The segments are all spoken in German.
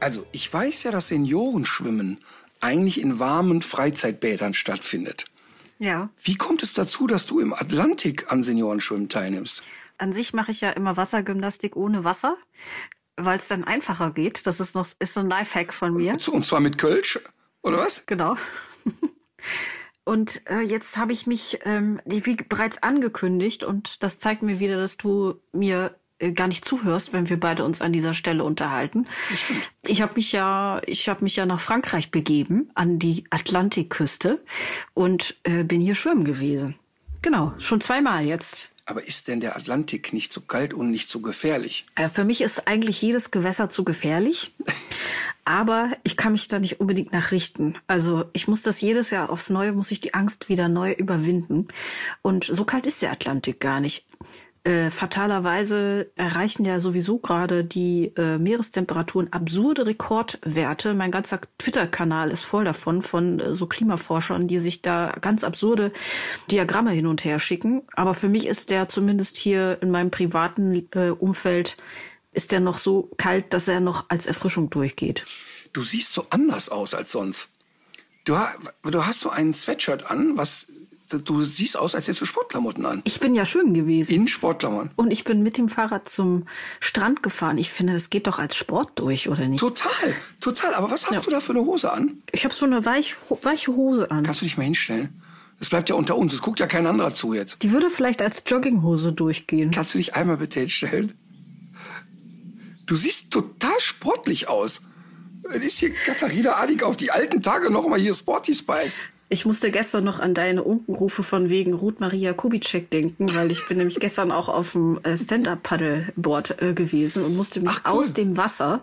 Also, ich weiß ja, dass Seniorenschwimmen eigentlich in warmen Freizeitbädern stattfindet. Ja. Wie kommt es dazu, dass du im Atlantik an Seniorenschwimmen teilnimmst? An sich mache ich ja immer Wassergymnastik ohne Wasser, weil es dann einfacher geht. Das ist noch ist so ein Lifehack von mir. Und zwar mit Kölsch, oder was? Genau. Und äh, jetzt habe ich mich, ähm, wie bereits angekündigt, und das zeigt mir wieder, dass du mir gar nicht zuhörst, wenn wir beide uns an dieser Stelle unterhalten. Ich habe mich ja, ich habe mich ja nach Frankreich begeben, an die Atlantikküste und äh, bin hier schwimmen gewesen. Genau, schon zweimal jetzt. Aber ist denn der Atlantik nicht so kalt und nicht so gefährlich? Äh, für mich ist eigentlich jedes Gewässer zu gefährlich. Aber ich kann mich da nicht unbedingt nachrichten. Also ich muss das jedes Jahr aufs Neue, muss ich die Angst wieder neu überwinden. Und so kalt ist der Atlantik gar nicht. Äh, fatalerweise erreichen ja sowieso gerade die äh, Meerestemperaturen absurde Rekordwerte. Mein ganzer Twitter-Kanal ist voll davon, von äh, so Klimaforschern, die sich da ganz absurde Diagramme hin und her schicken. Aber für mich ist der zumindest hier in meinem privaten äh, Umfeld, ist der noch so kalt, dass er noch als Erfrischung durchgeht. Du siehst so anders aus als sonst. Du, du hast so ein Sweatshirt an, was du siehst aus, als hättest du Sportklamotten an. Ich bin ja schwimmen gewesen. In Sportklamotten. und ich bin mit dem Fahrrad zum Strand gefahren. Ich finde, das geht doch als Sport durch, oder nicht? Total, total. Aber was hast Ja. du da für eine Hose an? Ich habe so eine weich, weiche Hose an. Kannst du dich mal hinstellen? Das bleibt ja unter uns. Es guckt ja kein anderer zu jetzt. Die würde vielleicht als Jogginghose durchgehen. Kannst du dich einmal bitte hinstellen? Du siehst total sportlich aus. Das ist hier Katharina Adig auf die alten Tage noch mal hier Sporty Spice. Ich musste gestern noch an deine Unkenrufe von wegen Ruth Maria Kubitschek denken, weil ich bin nämlich gestern auch auf dem äh, Stand-Up-Paddleboard äh, gewesen und musste mich Ach, cool. aus dem Wasser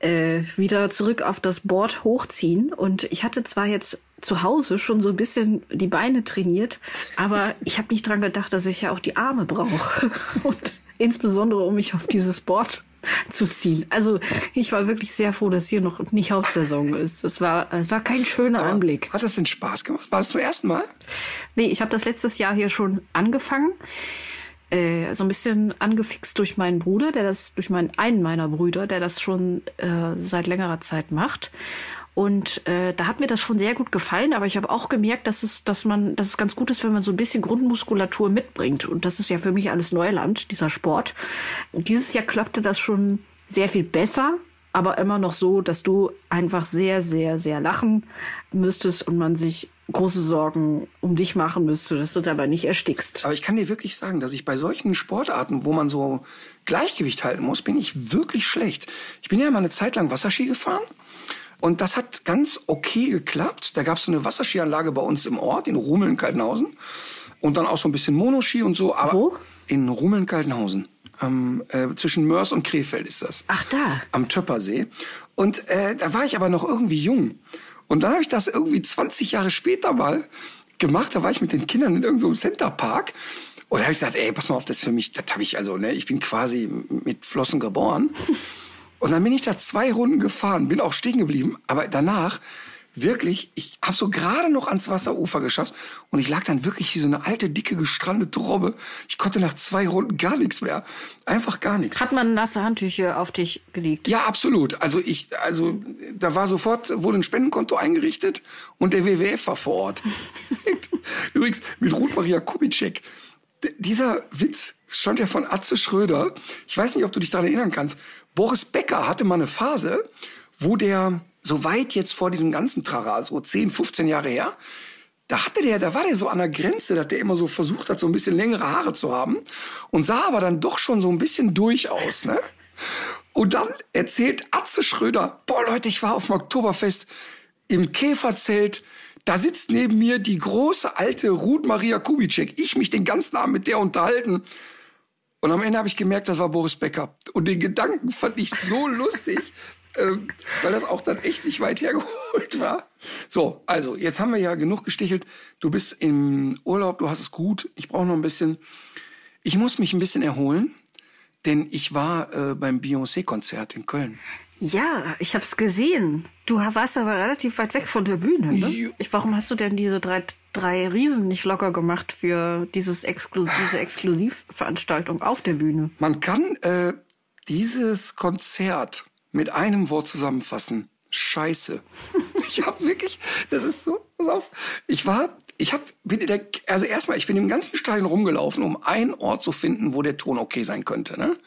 äh, wieder zurück auf das Board hochziehen. Und ich hatte zwar jetzt zu Hause schon so ein bisschen die Beine trainiert, aber ich habe nicht dran gedacht, dass ich ja auch die Arme brauche. Und insbesondere, um mich auf dieses Board zu ziehen. Also ich war wirklich sehr froh, dass hier noch nicht Hauptsaison ist. Es war, es war kein schöner Anblick. Hat das denn Spaß gemacht? War das zum ersten Mal? Nee, ich habe das letztes Jahr hier schon angefangen. Äh, so ein bisschen angefixt durch meinen Bruder, der das, durch meinen, einen meiner Brüder, der das schon äh, seit längerer Zeit macht. Und äh, da hat mir das schon sehr gut gefallen, aber ich habe auch gemerkt, dass es, dass man, dass es ganz gut ist, wenn man so ein bisschen Grundmuskulatur mitbringt. Und das ist ja für mich alles Neuland, dieser Sport. Und dieses Jahr klappte das schon sehr viel besser, aber immer noch so, dass du einfach sehr, sehr, sehr lachen müsstest und man sich große Sorgen um dich machen müsste, dass du dabei nicht erstickst. Aber ich kann dir wirklich sagen, dass ich bei solchen Sportarten, wo man so Gleichgewicht halten muss, bin ich wirklich schlecht. Ich bin ja mal eine Zeit lang Wasserski gefahren. Und das hat ganz okay geklappt. Da gab es so eine Wasserskianlage bei uns im Ort, in Rumeln-Kaltenhausen. Und dann auch so ein bisschen Monoski und so. Aber Wo? In Rumeln-Kaltenhausen. Ähm, äh, zwischen Mörs und Krefeld ist das. Ach da. Am Töppersee. Und äh, da war ich aber noch irgendwie jung. Und dann habe ich das irgendwie 20 Jahre später mal gemacht. Da war ich mit den Kindern in irgendeinem Centerpark. Und da habe ich gesagt, ey, pass mal auf, das ist für mich, das habe ich also, ne, ich bin quasi mit Flossen geboren. Und dann bin ich da zwei Runden gefahren, bin auch stehen geblieben. Aber danach wirklich, ich habe so gerade noch ans Wasserufer geschafft und ich lag dann wirklich wie so eine alte, dicke, gestrandete Robbe. Ich konnte nach zwei Runden gar nichts mehr. Einfach gar nichts. Hat man nasse Handtücher auf dich gelegt? Ja, absolut. Also ich, also da war sofort, wurde ein Spendenkonto eingerichtet und der WWF war vor Ort. Übrigens mit Ruth Maria Kubitschek. Dieser Witz stammt ja von Atze Schröder. Ich weiß nicht, ob du dich daran erinnern kannst. Boris Becker hatte mal eine Phase, wo der so weit jetzt vor diesem ganzen Trara, so 10, 15 Jahre her, da hatte der, da war der so an der Grenze, dass der immer so versucht hat, so ein bisschen längere Haare zu haben und sah aber dann doch schon so ein bisschen durch aus, ne? Und dann erzählt Atze Schröder, boah Leute, ich war auf dem Oktoberfest im Käferzelt, da sitzt neben mir die große alte Ruth Maria Kubitschek. Ich mich den ganzen Abend mit der unterhalten. Und am Ende habe ich gemerkt, das war Boris Becker. Und den Gedanken fand ich so lustig, ähm, weil das auch dann echt nicht weit hergeholt war. So, also jetzt haben wir ja genug gestichelt. Du bist im Urlaub, du hast es gut. Ich brauche noch ein bisschen. Ich muss mich ein bisschen erholen, denn ich war äh, beim Beyoncé-Konzert in Köln. Ja, ich habe es gesehen. Du warst aber relativ weit weg von der Bühne. Ne? Ich, warum hast du denn diese drei, drei Riesen nicht locker gemacht für dieses Exklu diese Exklusivveranstaltung auf der Bühne? Man kann äh, dieses Konzert mit einem Wort zusammenfassen. Scheiße. Ich habe wirklich, das ist so, pass auf. Ich war, ich habe, bin in der, also erstmal, ich bin im ganzen Stadion rumgelaufen, um einen Ort zu finden, wo der Ton okay sein könnte. Ne?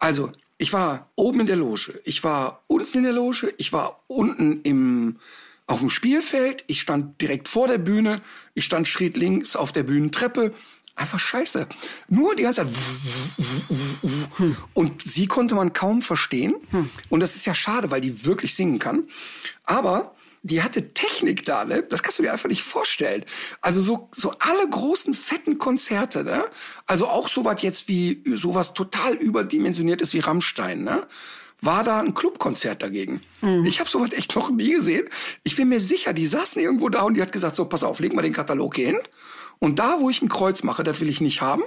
Also, ich war oben in der Loge, ich war unten in der Loge, ich war unten im, auf dem Spielfeld, ich stand direkt vor der Bühne, ich stand schräg links auf der Bühnentreppe. Einfach scheiße. Nur die ganze Zeit. Und sie konnte man kaum verstehen. Und das ist ja schade, weil die wirklich singen kann. Aber die hatte Technik da, ne? Das kannst du dir einfach nicht vorstellen. Also so, so alle großen, fetten Konzerte, ne? Also auch sowas jetzt wie, sowas total überdimensioniertes wie Rammstein, ne? War da ein Clubkonzert dagegen. Ich habe sowas echt noch nie gesehen. Ich bin mir sicher, die saßen irgendwo da und die hat gesagt, so, pass auf, leg mal den Katalog hier hin. Und da, wo ich ein Kreuz mache, das will ich nicht haben.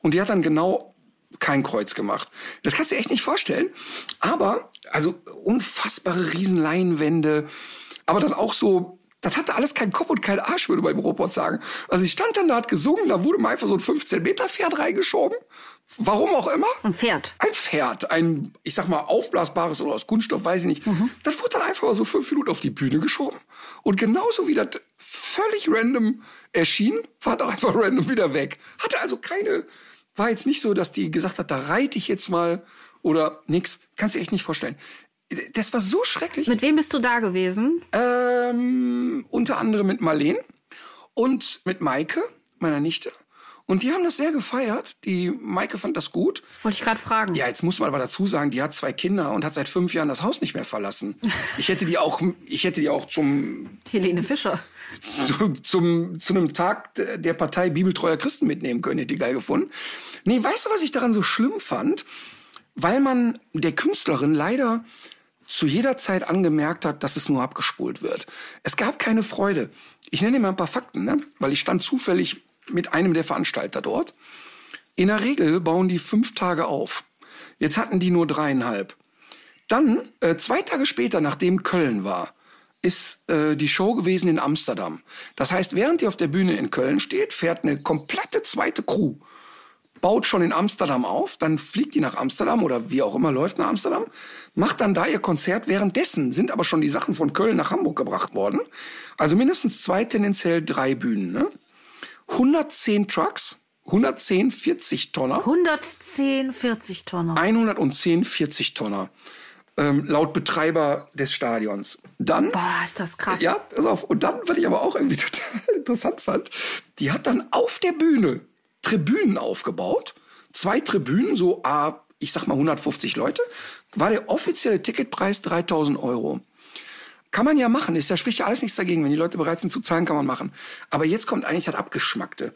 Und die hat dann genau kein Kreuz gemacht. Das kannst du dir echt nicht vorstellen. Aber, also unfassbare Riesenleinwände. Aber dann auch so, das hatte alles keinen Kopf und keinen Arsch, würde mein Robot sagen. Also ich stand dann da, hat gesungen, da wurde mir einfach so ein 15-Meter-Pferd reingeschoben. Warum auch immer. Ein Pferd. Ein Pferd, ein, ich sag mal, aufblasbares oder aus Kunststoff, weiß ich nicht. Das wurde dann einfach mal so fünf Minuten auf die Bühne geschoben. Und genauso wie das völlig random erschien, war das einfach random wieder weg. Hatte also keine, war jetzt nicht so, dass die gesagt hat, da reite ich jetzt mal oder nix. Kannst du dir echt nicht vorstellen. Das war so schrecklich. Mit wem bist du da gewesen? Ähm, unter anderem mit Marleen und mit Maike, meiner Nichte. Und die haben das sehr gefeiert. Die Maike fand das gut. Wollte ich gerade fragen. Ja, jetzt muss man aber dazu sagen, die hat zwei Kinder und hat seit fünf Jahren das Haus nicht mehr verlassen. Ich hätte die auch, ich hätte die auch zum, Helene Fischer. zu, zum, zu einem Tag der Partei Bibeltreuer Christen mitnehmen können, hätte die geil gefunden. Nee, weißt du, was ich daran so schlimm fand? Weil man der Künstlerin leider zu jeder Zeit angemerkt hat, dass es nur abgespult wird. Es gab keine Freude. Ich nenne mal ein paar Fakten, ne? weil ich stand zufällig mit einem der Veranstalter dort. In der Regel bauen die fünf Tage auf. Jetzt hatten die nur dreieinhalb. Dann, äh, zwei Tage später, nachdem Köln war, ist äh, die Show gewesen in Amsterdam. Das heißt, während die auf der Bühne in Köln steht, fährt eine komplette zweite Crew baut schon in Amsterdam auf, dann fliegt die nach Amsterdam oder wie auch immer läuft nach Amsterdam, macht dann da ihr Konzert. Währenddessen sind aber schon die Sachen von Köln nach Hamburg gebracht worden. Also mindestens zwei, tendenziell drei Bühnen. Ne? 110 Trucks, 110 40 Tonner, 110, 40 Tonnen. 110 40 Tonner. Ähm, laut Betreiber des Stadions. Dann Boah, ist das krass. ja, pass auf. Und dann, was ich aber auch irgendwie total interessant fand, die hat dann auf der Bühne Tribünen aufgebaut. Zwei Tribünen, so, ah, ich sag mal 150 Leute. War der offizielle Ticketpreis 3000 Euro. Kann man ja machen, ist ja spricht ja alles nichts dagegen. Wenn die Leute bereit sind zu zahlen, kann man machen. Aber jetzt kommt eigentlich das Abgeschmackte.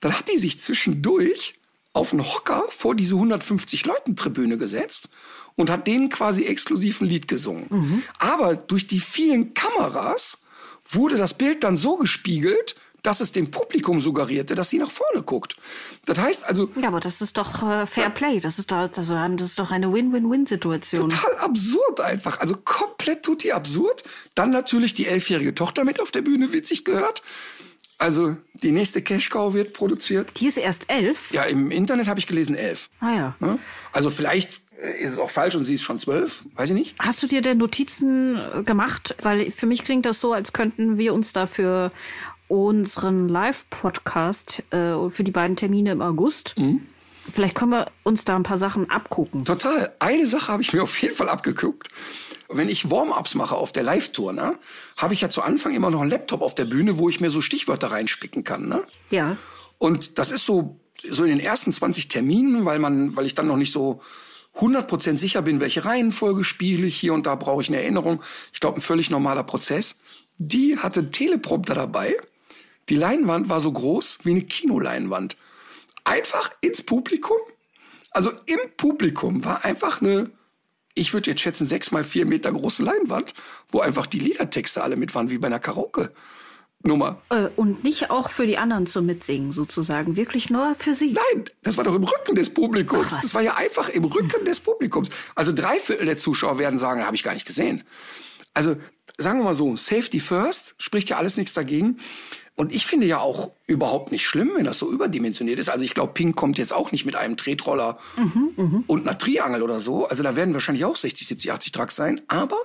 Dann hat die sich zwischendurch auf einen Hocker vor diese 150 Leuten Tribüne gesetzt und hat denen quasi exklusiv ein Lied gesungen. Aber durch die vielen Kameras wurde das Bild dann so gespiegelt, dass es dem Publikum suggerierte, dass sie nach vorne guckt. Das heißt also, Ja, aber das ist doch äh, Fair Play. Das ist doch, das, ist doch eine Win-Win-Win-Situation. total absurd einfach. Also komplett tutti absurd. Dann natürlich die elfjährige Tochter mit auf der Bühne witzig gehört. Also die nächste Cash-Cow wird produziert. Die ist erst elf. Ja, im Internet habe ich gelesen elf. Ah ja. Ne? Also vielleicht äh, ist es auch falsch und sie ist schon zwölf, weiß ich nicht. Hast du dir denn Notizen äh, gemacht? Weil für mich klingt das so, als könnten wir uns dafür unseren Live-Podcast äh, für die beiden Termine im August. Vielleicht können wir uns da ein paar Sachen abgucken. Total. Eine Sache habe ich mir auf jeden Fall abgeguckt. Wenn ich Warm-ups mache auf der Live-Tour, ne, habe ich ja zu Anfang immer noch einen Laptop auf der Bühne, wo ich mir so Stichwörter reinspicken kann. Ne? Ja. Und das ist so, so in den ersten 20 Terminen, weil man, weil ich dann noch nicht so 100% sicher bin, welche Reihenfolge spiele ich hier und da brauche ich eine Erinnerung. Ich glaube, ein völlig normaler Prozess. Die hatte einen Teleprompter dabei. Die Leinwand war so groß wie eine Kinoleinwand. Einfach ins Publikum Also im Publikum war einfach eine, ich würde jetzt schätzen, sechs mal vier Meter große Leinwand, wo einfach die Liedertexte alle mit waren, wie bei einer Karaoke. Nummer. Äh, und nicht auch für die anderen zu mitsingen, sozusagen. Wirklich nur für sie. Nein, das war doch im Rücken des Publikums. Ach, das war ja einfach im Rücken des Publikums. Also drei Viertel der Zuschauer werden sagen, habe ich gar nicht gesehen. Also sagen wir mal so, Safety First spricht ja alles nichts dagegen. Und ich finde ja auch überhaupt nicht schlimm, wenn das so überdimensioniert ist. Also ich glaube, Pink kommt jetzt auch nicht mit einem Tretroller und einer Triangel oder so. Also da werden wahrscheinlich auch 60, 70, 80 Trucks sein. Aber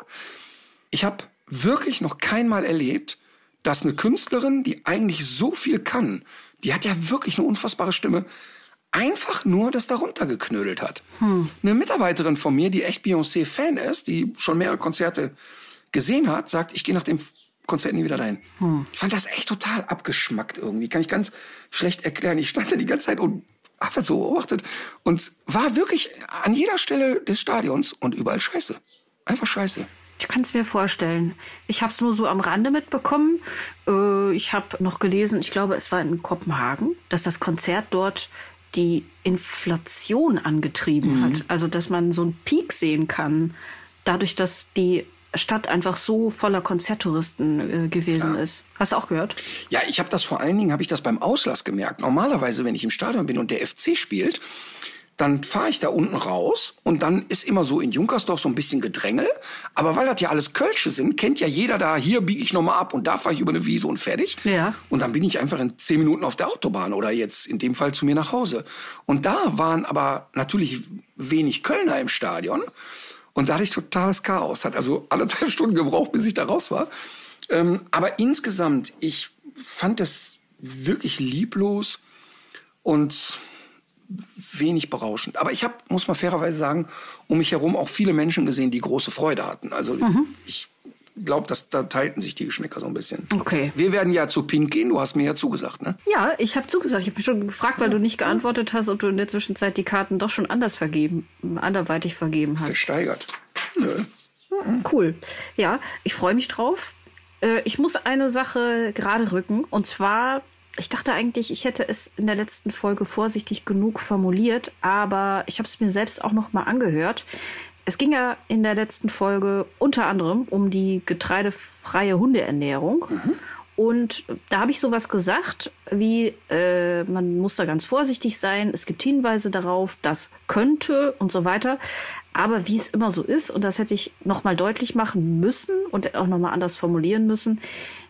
ich habe wirklich noch keinmal erlebt, dass eine Künstlerin, die eigentlich so viel kann, die hat ja wirklich eine unfassbare Stimme, einfach nur das darunter geknödelt hat. Eine Mitarbeiterin von mir, die echt Beyoncé-Fan ist, die schon mehrere Konzerte gesehen hat, sagt, ich gehe nach dem Konzert nie wieder dahin. Ich fand das echt total abgeschmackt irgendwie. Kann ich ganz schlecht erklären. Ich stand da die ganze Zeit und hab das so beobachtet und war wirklich an jeder Stelle des Stadions und überall scheiße. Einfach scheiße. Ich kann es mir vorstellen. Ich habe es nur so am Rande mitbekommen. Äh, ich habe noch gelesen, ich glaube, es war in Kopenhagen, dass das Konzert dort die Inflation angetrieben hat. Also, dass man so einen Peak sehen kann, dadurch, dass die Stadt einfach so voller Konzerttouristen äh, gewesen ist. Hast du auch gehört? Ja, ich habe das vor allen Dingen, habe ich das beim Auslass gemerkt. Normalerweise, wenn ich im Stadion bin und der FC spielt, dann fahre ich da unten raus und dann ist immer so in Junkersdorf so ein bisschen Gedrängel. Aber weil das ja alles Kölsche sind, kennt ja jeder da, hier biege ich nochmal ab und da fahre ich über eine Wiese und fertig. Ja. Und dann bin ich einfach in zehn Minuten auf der Autobahn oder jetzt in dem Fall zu mir nach Hause. Und da waren aber natürlich wenig Kölner im Stadion. Und da hatte ich totales Chaos. Hat also anderthalb Stunden gebraucht, bis ich da raus war. Ähm, aber insgesamt, ich fand das wirklich lieblos und wenig berauschend. Aber ich habe, muss man fairerweise sagen, um mich herum auch viele Menschen gesehen, die große Freude hatten. Also ich glaube, dass da teilten sich die Geschmäcker so ein bisschen. Okay. Wir werden ja zu Pink gehen. Du hast mir ja zugesagt, ne? Ja, ich habe zugesagt. Ich habe mich schon gefragt, weil du nicht geantwortet hast, ob du in der Zwischenzeit die Karten doch schon anders vergeben, anderweitig vergeben hast. Versteigert. Nö. Cool. Ja, ich freue mich drauf. Äh, ich muss eine Sache gerade rücken. Und zwar, ich dachte eigentlich, ich hätte es in der letzten Folge vorsichtig genug formuliert, aber ich habe es mir selbst auch noch mal angehört. Es ging ja in der letzten Folge unter anderem um die getreidefreie Hundeernährung. Und da habe ich sowas gesagt, wie äh, man muss da ganz vorsichtig sein. Es gibt Hinweise darauf, das könnte und so weiter. Aber wie es immer so ist, und das hätte ich noch mal deutlich machen müssen und auch noch mal anders formulieren müssen,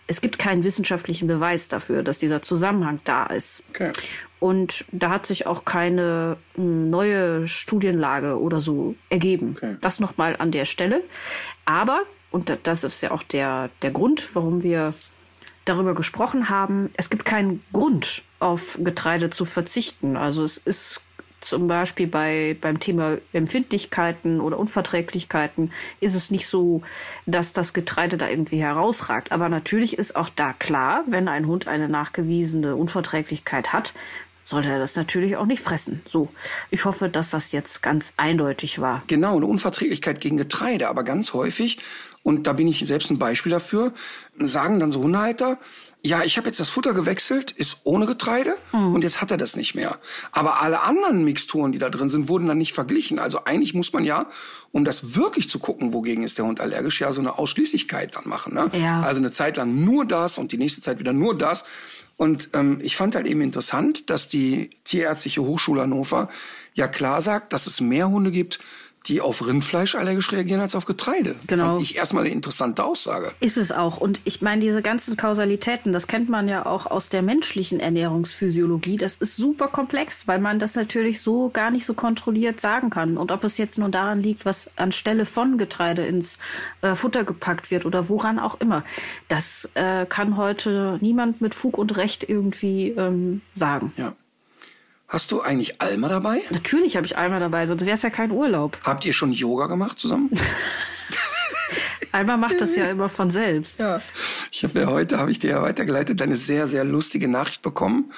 es gibt keinen wissenschaftlichen Beweis dafür, dass dieser Zusammenhang da ist. Okay. Und da hat sich auch keine mh, neue Studienlage oder so ergeben. Okay. Das nochmal an der Stelle. Aber, und da- das ist ja auch der, der Grund, warum wir darüber gesprochen haben, es gibt keinen Grund, auf Getreide zu verzichten. Also es ist zum Beispiel bei, beim Thema Empfindlichkeiten oder Unverträglichkeiten ist es nicht so, dass das Getreide da irgendwie herausragt. Aber natürlich ist auch da klar, wenn ein Hund eine nachgewiesene Unverträglichkeit hat, sollte er das natürlich auch nicht fressen. So, ich hoffe, dass das jetzt ganz eindeutig war. Genau, eine Unverträglichkeit gegen Getreide, aber ganz häufig, und da bin ich selbst ein Beispiel dafür, sagen dann so Hundehalter, ja, ich habe jetzt das Futter gewechselt, ist ohne Getreide und jetzt hat er das nicht mehr. Aber alle anderen Mixturen, die da drin sind, wurden dann nicht verglichen. Also eigentlich muss man ja, um das wirklich zu gucken, wogegen ist der Hund allergisch, ja so eine Ausschließlichkeit dann machen. Ne? Ja. Also eine Zeit lang nur das und die nächste Zeit wieder nur das. Und ähm, ich fand halt eben interessant, dass die Tierärztliche Hochschule Hannover ja klar sagt, dass es mehr Hunde gibt, die auf Rindfleisch allergisch reagieren als auf Getreide. Genau. Fand ich erstmal eine interessante Aussage. Ist es auch. Und ich meine, diese ganzen Kausalitäten, das kennt man ja auch aus der menschlichen Ernährungsphysiologie. Das ist super komplex, weil man das natürlich so gar nicht so kontrolliert sagen kann. Und ob es jetzt nur daran liegt, was anstelle von Getreide ins äh, Futter gepackt wird oder woran auch immer, das äh, kann heute niemand mit Fug und Recht irgendwie ähm, sagen. Ja. Hast du eigentlich Alma dabei? Natürlich habe ich Alma dabei, sonst wäre es ja kein Urlaub. Habt ihr schon Yoga gemacht zusammen? Alma macht das ja immer von selbst. Ja. Ich habe ja heute, habe ich dir ja weitergeleitet, eine sehr, sehr lustige Nachricht bekommen.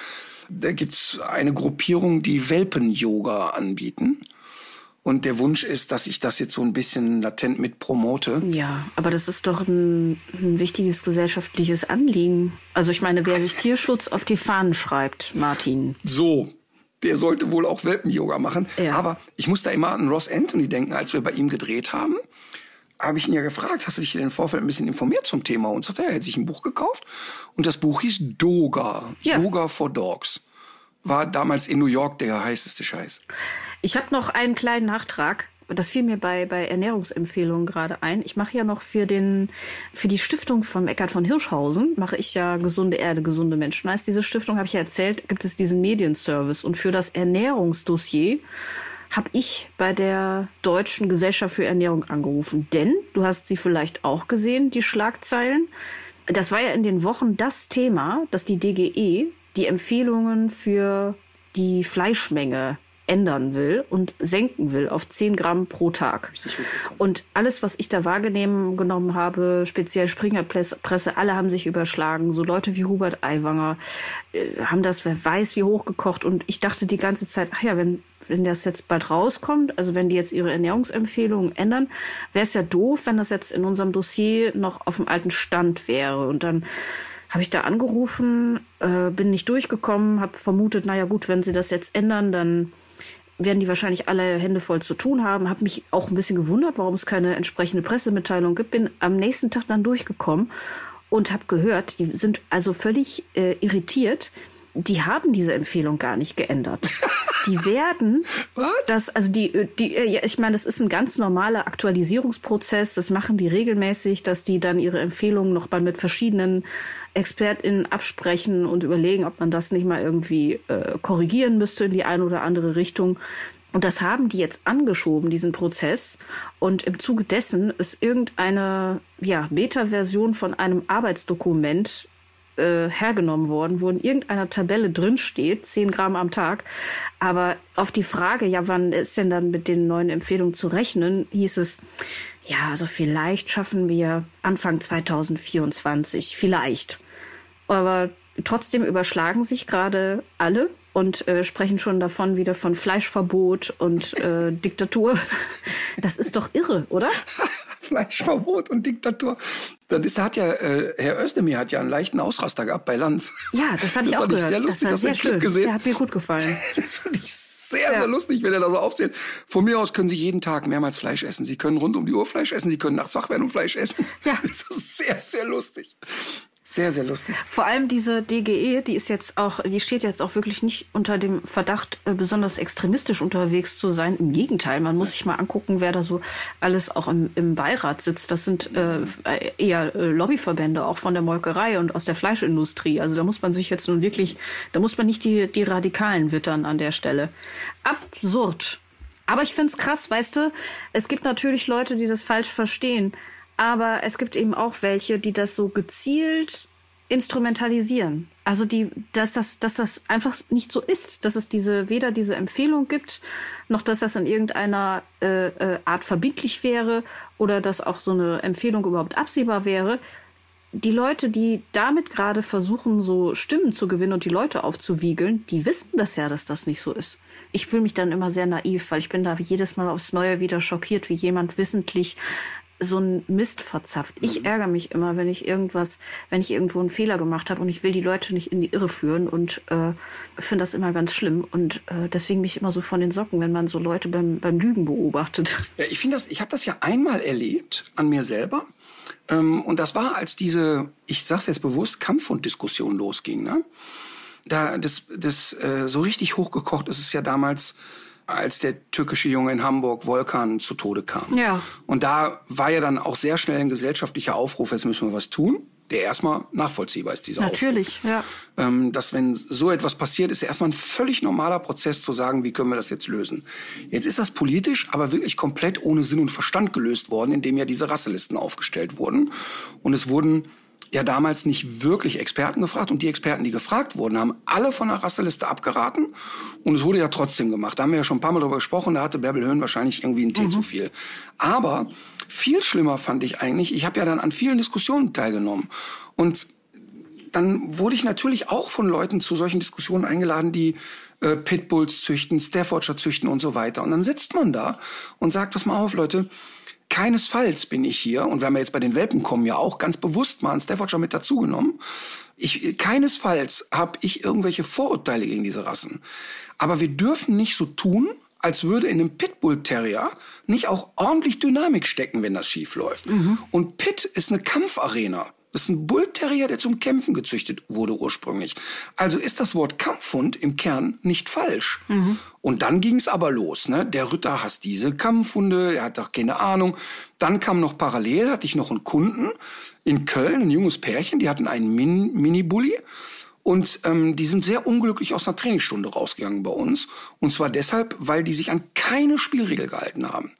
Da gibt's eine Gruppierung, die Welpen-Yoga anbieten. Und der Wunsch ist, dass ich das jetzt so ein bisschen latent mit promote. Ja, aber das ist doch ein, ein wichtiges gesellschaftliches Anliegen. Also ich meine, wer sich Tierschutz auf die Fahnen schreibt, Martin. So, der sollte wohl auch Welpen-Yoga machen. Ja. Aber ich muss da immer an Ross Anthony denken, als wir bei ihm gedreht haben. Habe ich ihn ja gefragt, hast du dich in den Vorfeld ein bisschen informiert zum Thema? Und sagt er, er hätte sich ein Buch gekauft. Und das Buch hieß Doga. Ja. Doga for Dogs. War damals in New York der heißeste Scheiß. Ich habe noch einen kleinen Nachtrag. Das fiel mir bei, bei Ernährungsempfehlungen gerade ein. Ich mache ja noch für den für die Stiftung von Eckart von Hirschhausen mache ich ja gesunde Erde, gesunde Menschen. Heißt diese Stiftung habe ich ja erzählt, gibt es diesen Medienservice und für das Ernährungsdossier habe ich bei der Deutschen Gesellschaft für Ernährung angerufen. Denn du hast sie vielleicht auch gesehen, die Schlagzeilen. Das war ja in den Wochen das Thema, dass die DGE die Empfehlungen für die Fleischmenge ändern will und senken will auf 10 Gramm pro Tag. Und alles, was ich da wahrgenommen genommen habe, speziell Springerpresse, alle haben sich überschlagen. So Leute wie Hubert Aiwanger äh, haben das, wer weiß, wie hochgekocht. Und ich dachte die ganze Zeit, ach ja, wenn, wenn das jetzt bald rauskommt, also wenn die jetzt ihre Ernährungsempfehlungen ändern, wäre es ja doof, wenn das jetzt in unserem Dossier noch auf dem alten Stand wäre. Und dann habe ich da angerufen, äh, bin nicht durchgekommen, habe vermutet, naja gut, wenn sie das jetzt ändern, dann werden die wahrscheinlich alle Hände voll zu tun haben. Habe mich auch ein bisschen gewundert, warum es keine entsprechende Pressemitteilung gibt. Bin am nächsten Tag dann durchgekommen und habe gehört, die sind also völlig äh, irritiert. Die haben diese Empfehlung gar nicht geändert. Die werden das, also die, die, ja, ich meine, das ist ein ganz normaler Aktualisierungsprozess. Das machen die regelmäßig, dass die dann ihre Empfehlungen noch mal mit verschiedenen ExpertInnen absprechen und überlegen, ob man das nicht mal irgendwie äh, korrigieren müsste in die eine oder andere Richtung. Und das haben die jetzt angeschoben, diesen Prozess. Und im Zuge dessen ist irgendeine ja, Beta-Version von einem Arbeitsdokument äh, hergenommen worden, wo in irgendeiner Tabelle drin steht, 10 Gramm am Tag. Aber auf die Frage, ja, wann ist denn dann mit den neuen Empfehlungen zu rechnen, hieß es, ja, also vielleicht schaffen wir Anfang 2024, vielleicht. Aber trotzdem überschlagen sich gerade alle und äh, sprechen schon davon wieder von Fleischverbot und äh, Diktatur. Das ist doch irre, oder? Fleischverbot und Diktatur. Das ist, da hat ja, äh, Herr Özdemir hat ja einen leichten Ausraster gehabt bei Lanz. Ja, das habe ich auch gehört. sehr lustig, das das war sehr Clip schön. gesehen. Der hat mir gut gefallen. Das fand ich sehr, Ja. sehr lustig, wenn er da so aufzählt. Von mir aus können Sie jeden Tag mehrmals Fleisch essen. Sie können rund um die Uhr Fleisch essen. Sie können nachts wach werden und Fleisch essen. Ja. Das ist sehr, sehr lustig. Sehr, sehr lustig. Vor allem diese DGE, die ist jetzt auch, die steht jetzt auch wirklich nicht unter dem Verdacht, äh, besonders extremistisch unterwegs zu sein. Im Gegenteil, man muss sich mal angucken, wer da so alles auch im, im Beirat sitzt. Das sind äh, eher äh, Lobbyverbände, auch von der Molkerei und aus der Fleischindustrie. Also da muss man sich jetzt nun wirklich, da muss man nicht die, die Radikalen wittern an der Stelle. Absurd. Aber ich find's krass, weißt du, es gibt natürlich Leute, die das falsch verstehen. Aber es gibt eben auch welche, die das so gezielt instrumentalisieren. Also die, dass das, dass das einfach nicht so ist, dass es diese weder diese Empfehlung gibt, noch dass das in irgendeiner äh, äh, Art verbindlich wäre oder dass auch so eine Empfehlung überhaupt absehbar wäre. Die Leute, die damit gerade versuchen, so Stimmen zu gewinnen und die Leute aufzuwiegeln, die wissen das ja, dass das nicht so ist. Ich fühle mich dann immer sehr naiv, weil ich bin da jedes Mal aufs Neue wieder schockiert, wie jemand wissentlich so ein Mist verzapft. Ich ärgere mich immer, wenn ich irgendwas, wenn ich irgendwo einen Fehler gemacht habe und ich will die Leute nicht in die Irre führen und äh, finde das immer ganz schlimm und äh, deswegen mich immer so von den Socken, wenn man so Leute beim, beim Lügen beobachtet. Ja, ich finde das, ich habe das ja einmal erlebt an mir selber. Ähm, und das war, als diese, ich sag's jetzt bewusst, Kampfhund-Diskussion losging. Ne? Da das, das äh, so richtig hochgekocht ist es ja damals, als der türkische Junge in Hamburg Volkan zu Tode kam. Ja. Und da war ja dann auch sehr schnell ein gesellschaftlicher Aufruf, jetzt müssen wir was tun, der erstmal nachvollziehbar ist, dieser Natürlich, ja. Aufruf. Ähm, dass wenn so etwas passiert, ist ja erstmal ein völlig normaler Prozess zu sagen, wie können wir das jetzt lösen. Jetzt ist das politisch, aber wirklich komplett ohne Sinn und Verstand gelöst worden, indem ja diese Rasselisten aufgestellt wurden. Und es wurden ja damals nicht wirklich Experten gefragt und die Experten, die gefragt wurden, haben alle von der Rasseliste abgeraten und es wurde ja trotzdem gemacht. Da haben wir ja schon ein paar Mal drüber gesprochen, da hatte Bärbel Höhn wahrscheinlich irgendwie einen Tee zu viel. Aber viel schlimmer fand ich eigentlich, ich habe ja dann an vielen Diskussionen teilgenommen und dann wurde ich natürlich auch von Leuten zu solchen Diskussionen eingeladen, die äh, Pitbulls züchten, Staffordshire züchten und so weiter. Und dann sitzt man da und sagt, pass mal auf, Leute, keinesfalls bin ich hier, und wir haben ja jetzt bei den Welpen kommen ja auch ganz bewusst mal einen Staffordshire mit dazugenommen. Ich, keinesfalls habe ich irgendwelche Vorurteile gegen diese Rassen. Aber wir dürfen nicht so tun, als würde in einem Pitbull Terrier nicht auch ordentlich Dynamik stecken, wenn das schief läuft. Mhm. Und Pit ist eine Kampfarena. Das ist ein Bullterrier, der zum Kämpfen gezüchtet wurde ursprünglich. Also ist das Wort Kampfhund im Kern nicht falsch. Mhm. Und dann ging es aber los. Ne? Der Ritter hasst diese Kampfhunde, er hat doch keine Ahnung. Dann kam noch parallel, hatte ich noch einen Kunden in Köln, ein junges Pärchen, die hatten einen Min Mini-Bully. Und ähm, die sind sehr unglücklich aus einer Trainingsstunde rausgegangen bei uns. Und zwar deshalb, weil die sich an keine Spielregel gehalten haben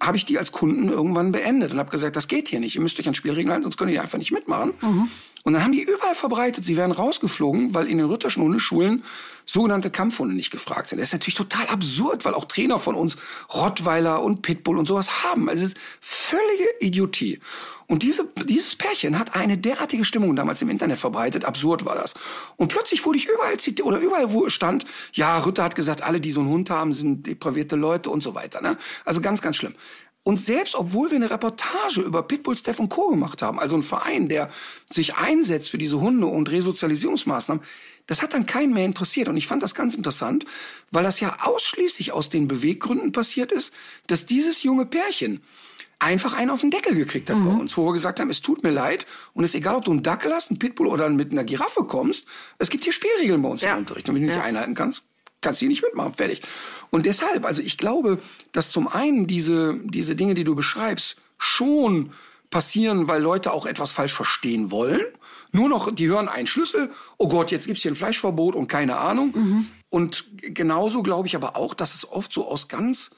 habe ich die als Kunden irgendwann beendet und habe gesagt, das geht hier nicht. Ihr müsst euch an Spielregeln halten, sonst könnt ihr einfach nicht mitmachen. Mhm. Und dann haben die überall verbreitet, sie werden rausgeflogen, weil in den Ritterschen Hundeschulen sogenannte Kampfhunde nicht gefragt sind. Das ist natürlich total absurd, weil auch Trainer von uns Rottweiler und Pitbull und sowas haben. Also es ist völlige Idiotie. Und diese, dieses Pärchen hat eine derartige Stimmung damals im Internet verbreitet. Absurd war das. Und plötzlich wurde ich überall zitiert, oder überall, wo stand, ja, Rütter hat gesagt, alle, die so einen Hund haben, sind depravierte Leute und so weiter. Ne? Also ganz, ganz schlimm. Und selbst obwohl wir eine Reportage über Pitbull, Steph und Co. gemacht haben, also ein Verein, der sich einsetzt für diese Hunde und Resozialisierungsmaßnahmen, das hat dann keinen mehr interessiert. Und ich fand das ganz interessant, weil das ja ausschließlich aus den Beweggründen passiert ist, dass dieses junge Pärchen einfach einen auf den Deckel gekriegt hat mhm. bei uns, wo wir gesagt haben, es tut mir leid und es ist egal, ob du einen Dackel hast, einen Pitbull oder mit einer Giraffe kommst, es gibt hier Spielregeln bei uns ja. im Unterricht. Und wenn du ja. nicht einhalten kannst, kannst du die nicht mitmachen, fertig. Und deshalb, also ich glaube, dass zum einen diese, diese Dinge, die du beschreibst, schon passieren, weil Leute auch etwas falsch verstehen wollen. Nur noch, die hören einen Schlüssel, oh Gott, jetzt gibt's hier ein Fleischverbot und keine Ahnung. Mhm. Und genauso glaube ich aber auch, dass es oft so aus ganz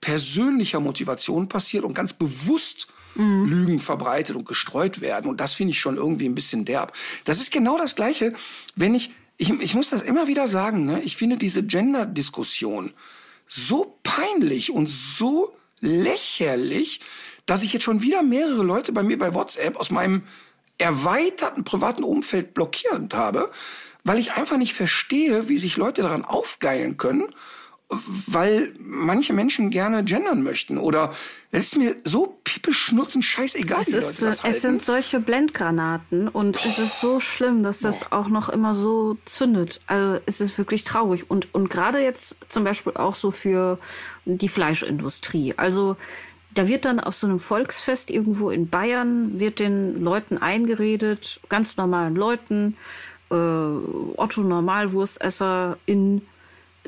persönlicher Motivation passiert und ganz bewusst mhm. Lügen verbreitet und gestreut werden. Und das finde ich schon irgendwie ein bisschen derb. Das ist genau das Gleiche, wenn ich, ich, ich muss das immer wieder sagen, ne? ich finde diese Gender-Diskussion so peinlich und so lächerlich, dass ich jetzt schon wieder mehrere Leute bei mir bei WhatsApp aus meinem erweiterten privaten Umfeld blockiert habe, weil ich einfach nicht verstehe, wie sich Leute daran aufgeilen können weil manche Menschen gerne gendern möchten oder es ist mir so piepeschnutzen scheißegal, es, ist, es halten. sind solche Blendgranaten und Boah. es ist so schlimm, dass das Boah. auch noch immer so zündet. Also es ist wirklich traurig und und gerade jetzt zum Beispiel auch so für die Fleischindustrie. Also da wird dann auf so einem Volksfest irgendwo in Bayern wird den Leuten eingeredet, ganz normalen Leuten, äh, Otto Normalwurstesser in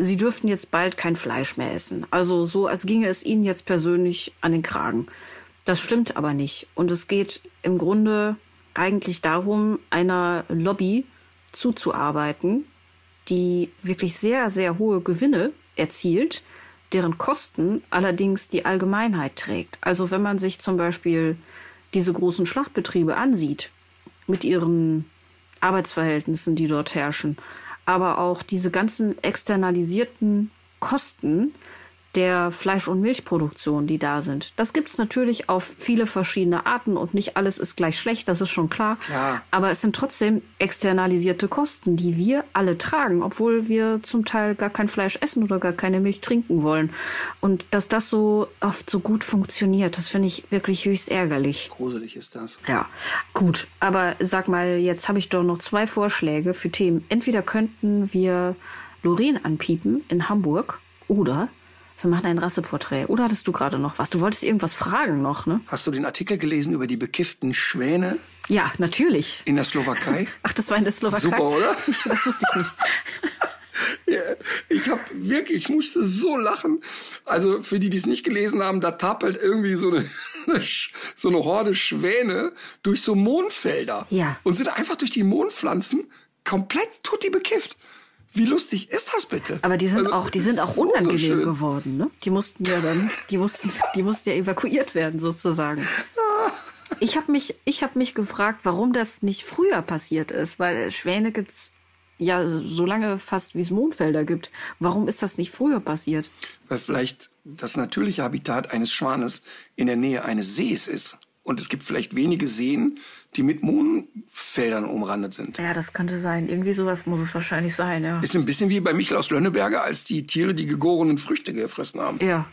sie dürften jetzt bald kein Fleisch mehr essen. Also so, als ginge es ihnen jetzt persönlich an den Kragen. Das stimmt aber nicht. Und es geht im Grunde eigentlich darum, einer Lobby zuzuarbeiten, die wirklich sehr, sehr hohe Gewinne erzielt, deren Kosten allerdings die Allgemeinheit trägt. Also wenn man sich zum Beispiel diese großen Schlachtbetriebe ansieht, mit ihren Arbeitsverhältnissen, die dort herrschen, aber auch diese ganzen externalisierten Kosten der Fleisch- und Milchproduktion, die da sind. Das gibt's natürlich auf viele verschiedene Arten und nicht alles ist gleich schlecht, das ist schon klar. Ja. Aber es sind trotzdem externalisierte Kosten, die wir alle tragen, obwohl wir zum Teil gar kein Fleisch essen oder gar keine Milch trinken wollen. Und dass das so oft so gut funktioniert, das finde ich wirklich höchst ärgerlich. Gruselig ist das. Ja, gut. Aber sag mal, jetzt habe ich doch noch zwei Vorschläge für Themen. Entweder könnten wir Loreen anpiepen in Hamburg oder wir machen ein Rasseporträt. Oder hattest du gerade noch was? Du wolltest irgendwas fragen noch, ne? Hast du den Artikel gelesen über die bekifften Schwäne? Ja, natürlich. In der Slowakei? Ach, das war in der Slowakei? Super, oder? das wusste ich nicht. Ja, ich habe wirklich, ich musste so lachen. Also für die, die es nicht gelesen haben, da tappelt irgendwie so eine, so eine Horde Schwäne durch so Mondfelder. Ja. Und sind einfach durch die Mondpflanzen komplett tutti bekifft. Wie lustig ist das bitte? Aber die sind also, auch, die sind auch so, unangenehm so geworden, ne? Die mussten ja dann, die mussten, die mussten ja evakuiert werden sozusagen. Ich habe mich, ich habe mich gefragt, warum das nicht früher passiert ist, weil Schwäne gibt's ja so lange fast wie es Mondfelder gibt. Warum ist das nicht früher passiert? Weil vielleicht das natürliche Habitat eines Schwanes in der Nähe eines Sees ist. Und es gibt vielleicht wenige Seen, die mit Mohnfeldern umrandet sind. Ja, das könnte sein. Irgendwie sowas muss es wahrscheinlich sein, ja. Ist ein bisschen wie bei Michel aus Lönneberger, als die Tiere die gegorenen Früchte gefressen haben. Ja.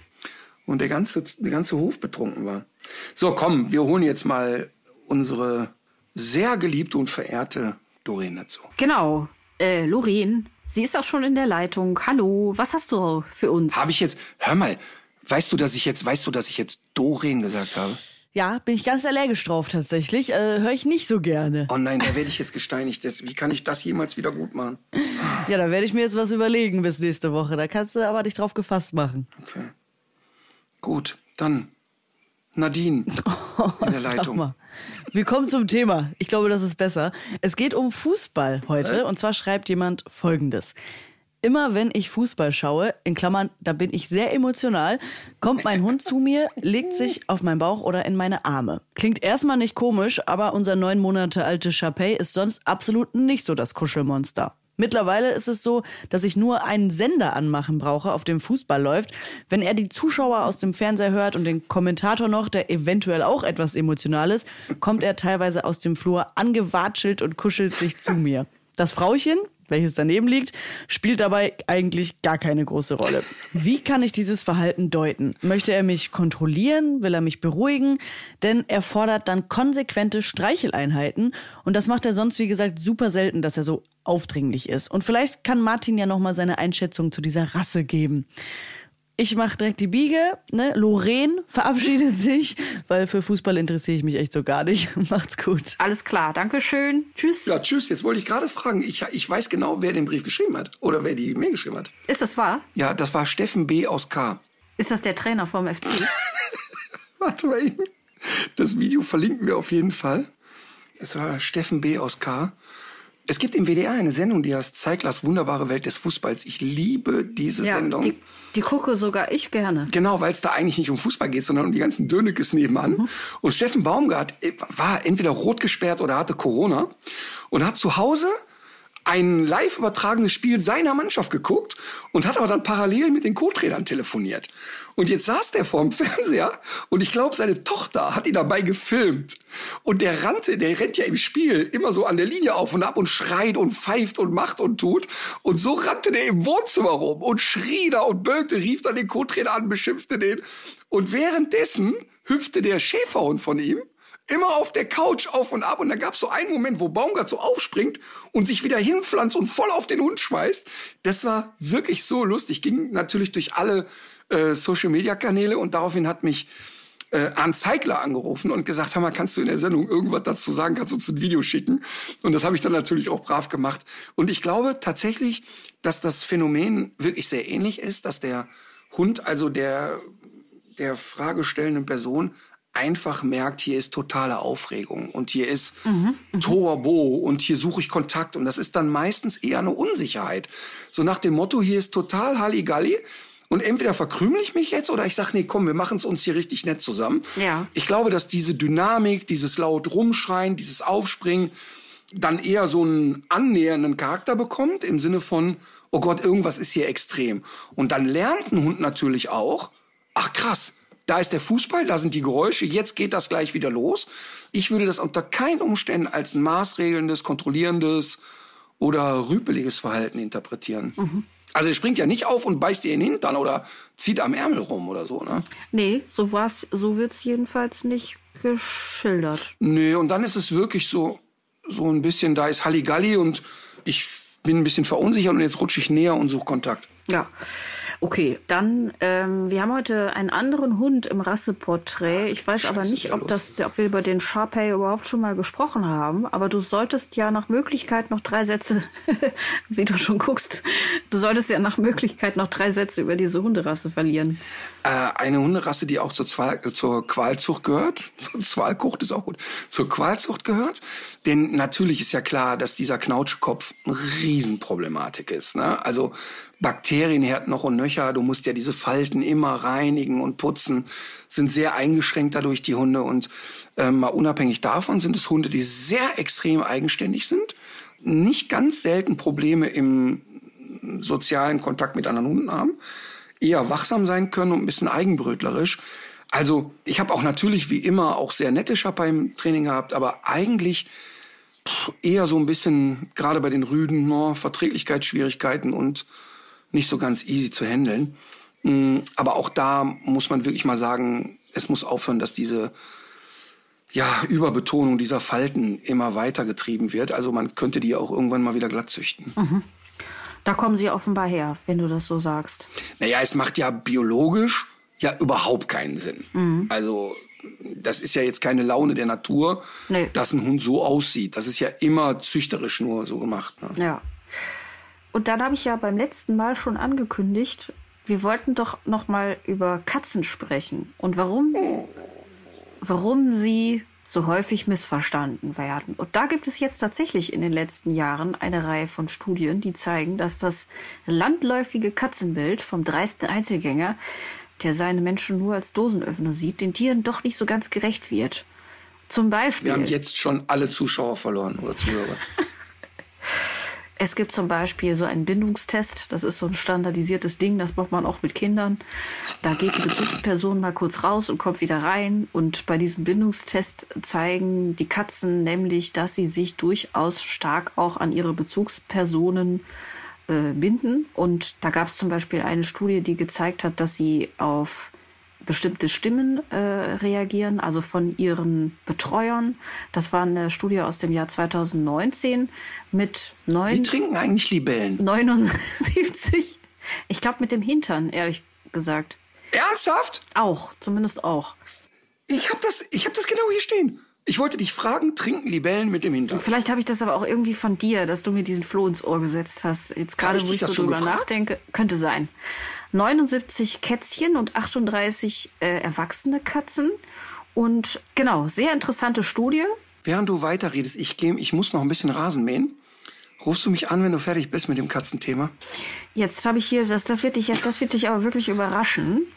und der ganze, der ganze Hof betrunken war. So, komm, wir holen jetzt mal unsere sehr geliebte und verehrte Doreen dazu. Genau. Äh, Loreen, sie ist auch schon in der Leitung. Hallo, was hast du für uns? Habe ich jetzt, hör mal, weißt du, dass ich jetzt, weißt du, dass ich jetzt Doreen gesagt habe? Ja, bin ich ganz allergisch drauf tatsächlich. Äh, Höre ich nicht so gerne. Oh nein, da werde ich jetzt gesteinigt. Das, wie kann ich das jemals wieder gut machen? Ja, da werde ich mir jetzt was überlegen bis nächste Woche. Da kannst du aber dich drauf gefasst machen. Okay. Gut, dann Nadine in der Leitung. mal. Wir kommen zum Thema. Ich glaube, das ist besser. Es geht um Fußball heute. Und zwar schreibt jemand Folgendes. Immer wenn ich Fußball schaue, in Klammern, da bin ich sehr emotional, kommt mein Hund zu mir, legt sich auf meinen Bauch oder in meine Arme. Klingt erstmal nicht komisch, aber unser neun Monate alte Chapey ist sonst absolut nicht so das Kuschelmonster. Mittlerweile ist es so, dass ich nur einen Sender anmachen brauche, auf dem Fußball läuft. Wenn er die Zuschauer aus dem Fernseher hört und den Kommentator noch, der eventuell auch etwas emotional ist, kommt er teilweise aus dem Flur angewatschelt und kuschelt sich zu mir. Das Frauchen, welches daneben liegt, spielt dabei eigentlich gar keine große Rolle. Wie kann ich dieses Verhalten deuten? Möchte er mich kontrollieren? Will er mich beruhigen? Denn er fordert dann konsequente Streicheleinheiten und das macht er sonst, wie gesagt, super selten, dass er so aufdringlich ist. Und vielleicht kann Martin ja noch mal seine Einschätzung zu dieser Rasse geben. Ich mache direkt die Biege. Ne? Lorraine verabschiedet sich, weil für Fußball interessiere ich mich echt so gar nicht. Macht's gut. Alles klar, danke schön. Tschüss. Ja, tschüss. Jetzt wollte ich gerade fragen. Ich, ich weiß genau, wer den Brief geschrieben hat. Oder wer die Mail geschrieben hat. Ist das wahr? Ja, das war Steffen B. aus K. Ist das der Trainer vom FC? Warte mal eben. Das Video verlinken wir auf jeden Fall. Es war Steffen B. aus K. Es gibt im WDR eine Sendung, die heißt Zeiglers wunderbare Welt des Fußballs. Ich liebe diese Sendung. die, die gucke sogar ich gerne. Genau, weil es da eigentlich nicht um Fußball geht, sondern um die ganzen Dönekes nebenan. Mhm. Und Steffen Baumgart äh, war entweder rot gesperrt oder hatte Corona und hat zu Hause ein live übertragenes Spiel seiner Mannschaft geguckt und hat aber dann parallel mit den Co-Trainern telefoniert. Und jetzt saß der vorm Fernseher und ich glaube, seine Tochter hat ihn dabei gefilmt. Und der rannte, der rennt ja im Spiel immer so an der Linie auf und ab und schreit und pfeift und macht und tut. Und so rannte der im Wohnzimmer rum und schrie da und bölkte, rief dann den Co-Trainer an, beschimpfte den. Und währenddessen hüpfte der Schäferhund von ihm immer auf der Couch auf und ab. Und da gab es so einen Moment, wo Baumgart so aufspringt und sich wieder hinpflanzt und voll auf den Hund schmeißt. Das war wirklich so lustig. Ging natürlich durch alle äh, Social-Media-Kanäle und daraufhin hat mich äh, Arndt Zeigler angerufen und gesagt, mal, kannst du in der Sendung irgendwas dazu sagen, kannst du uns ein Video schicken? Und das habe ich dann natürlich auch brav gemacht. Und ich glaube tatsächlich, dass das Phänomen wirklich sehr ähnlich ist, dass der Hund, also der, der fragestellenden Person, einfach merkt, hier ist totale Aufregung und hier ist Tohuwabohu und hier suche ich Kontakt und das ist dann meistens eher eine Unsicherheit. So nach dem Motto, hier ist total Halligalli und entweder verkrümel ich mich jetzt oder ich sage, nee, komm, wir machen es uns hier richtig nett zusammen. Ja. Ich glaube, dass diese Dynamik, dieses laut rumschreien, dieses Aufspringen dann eher so einen annähernden Charakter bekommt im Sinne von, oh Gott, irgendwas ist hier extrem. Und dann lernt ein Hund natürlich auch, ach krass, da ist der Fußball, da sind die Geräusche, jetzt geht das gleich wieder los. Ich würde das unter keinen Umständen als ein maßregelndes, kontrollierendes oder rüpeliges Verhalten interpretieren. Also er springt ja nicht auf und beißt dir in den Hintern oder zieht am Ärmel rum oder so, ne? Nee, so war's, so wird's jedenfalls nicht geschildert. Nee, und dann ist es wirklich so, so ein bisschen, da ist Halligalli und ich bin ein bisschen verunsichert und jetzt rutsche ich näher und suche Kontakt. Ja. Okay, dann, ähm, wir haben heute einen anderen Hund im Rasseporträt. Ich weiß aber Scheiße, nicht, wieder ob, das, ob wir über den Sharpei überhaupt schon mal gesprochen haben. Aber du solltest ja nach Möglichkeit noch drei Sätze, wie du schon guckst, du solltest ja nach Möglichkeit noch drei Sätze über diese Hunderasse verlieren. Äh, eine Hunderasse, die auch zur, Zwal zur Qualzucht gehört. Zur Zwalkucht ist auch gut. Zur Qualzucht gehört. Denn natürlich ist ja klar, dass dieser Knautschkopf eine Riesenproblematik ist. Ne? Also Bakterienherd noch und nöcher. Du musst ja diese Falten immer reinigen und putzen. Sind sehr eingeschränkt dadurch die Hunde. Und ähm, mal unabhängig davon sind es Hunde, die sehr extrem eigenständig sind. Nicht ganz selten Probleme im sozialen Kontakt mit anderen Hunden haben, eher wachsam sein können und ein bisschen eigenbrötlerisch. Also ich habe auch natürlich wie immer auch sehr nette Schapper im Training gehabt, aber eigentlich eher so ein bisschen, gerade bei den Rüden, no, Verträglichkeitsschwierigkeiten und nicht so ganz easy zu handeln. Mm, Aber auch da muss man wirklich mal sagen, es muss aufhören, dass diese ja, Überbetonung dieser Falten immer weiter getrieben wird. Also man könnte die auch irgendwann mal wieder glatt züchten. Da kommen sie offenbar her, wenn du das so sagst. Naja, es macht ja biologisch ja überhaupt keinen Sinn. Mhm. Also das ist ja jetzt keine Laune der Natur, Nee. dass ein Hund so aussieht. Das ist ja immer züchterisch nur so gemacht. Ne? Ja. Und dann habe ich ja beim letzten Mal schon angekündigt, wir wollten doch noch mal über Katzen sprechen und warum, warum sie so häufig missverstanden werden. Und da gibt es jetzt tatsächlich in den letzten Jahren eine Reihe von Studien, die zeigen, dass das landläufige Katzenbild vom dreisten Einzelgänger, der seine Menschen nur als Dosenöffner sieht, den Tieren doch nicht so ganz gerecht wird. Zum Beispiel. Wir haben jetzt schon alle Zuschauer verloren oder Zuhörer. Es gibt zum Beispiel so einen Bindungstest. Das ist so ein standardisiertes Ding, das macht man auch mit Kindern. Da geht die Bezugsperson mal kurz raus und kommt wieder rein. Und bei diesem Bindungstest zeigen die Katzen nämlich, dass sie sich durchaus stark auch an ihre Bezugspersonen äh, binden. Und da gab es zum Beispiel eine Studie, die gezeigt hat, dass sie auf bestimmte Stimmen äh, reagieren, also von ihren Betreuern. Das war eine Studie aus dem Jahr 2019 mit Wie neun, trinken eigentlich Libellen? 79. Ich glaube mit dem Hintern, ehrlich gesagt. Ernsthaft? Auch, zumindest auch. Ich habe das, ich hab das genau hier stehen. Ich wollte dich fragen, trinken Libellen mit dem Hintern? Vielleicht habe ich das aber auch irgendwie von dir, dass du mir diesen Floh ins Ohr gesetzt hast. Jetzt gerade, wo ich so drüber nachdenke, könnte sein. 79 Kätzchen und 38 äh, erwachsene Katzen. Und genau, sehr interessante Studie. Während du weiterredest, ich, geh, ich muss noch ein bisschen Rasen mähen. Rufst du mich an, wenn du fertig bist mit dem Katzenthema? Jetzt habe ich hier, das, das wird dich das wird dich aber wirklich überraschen.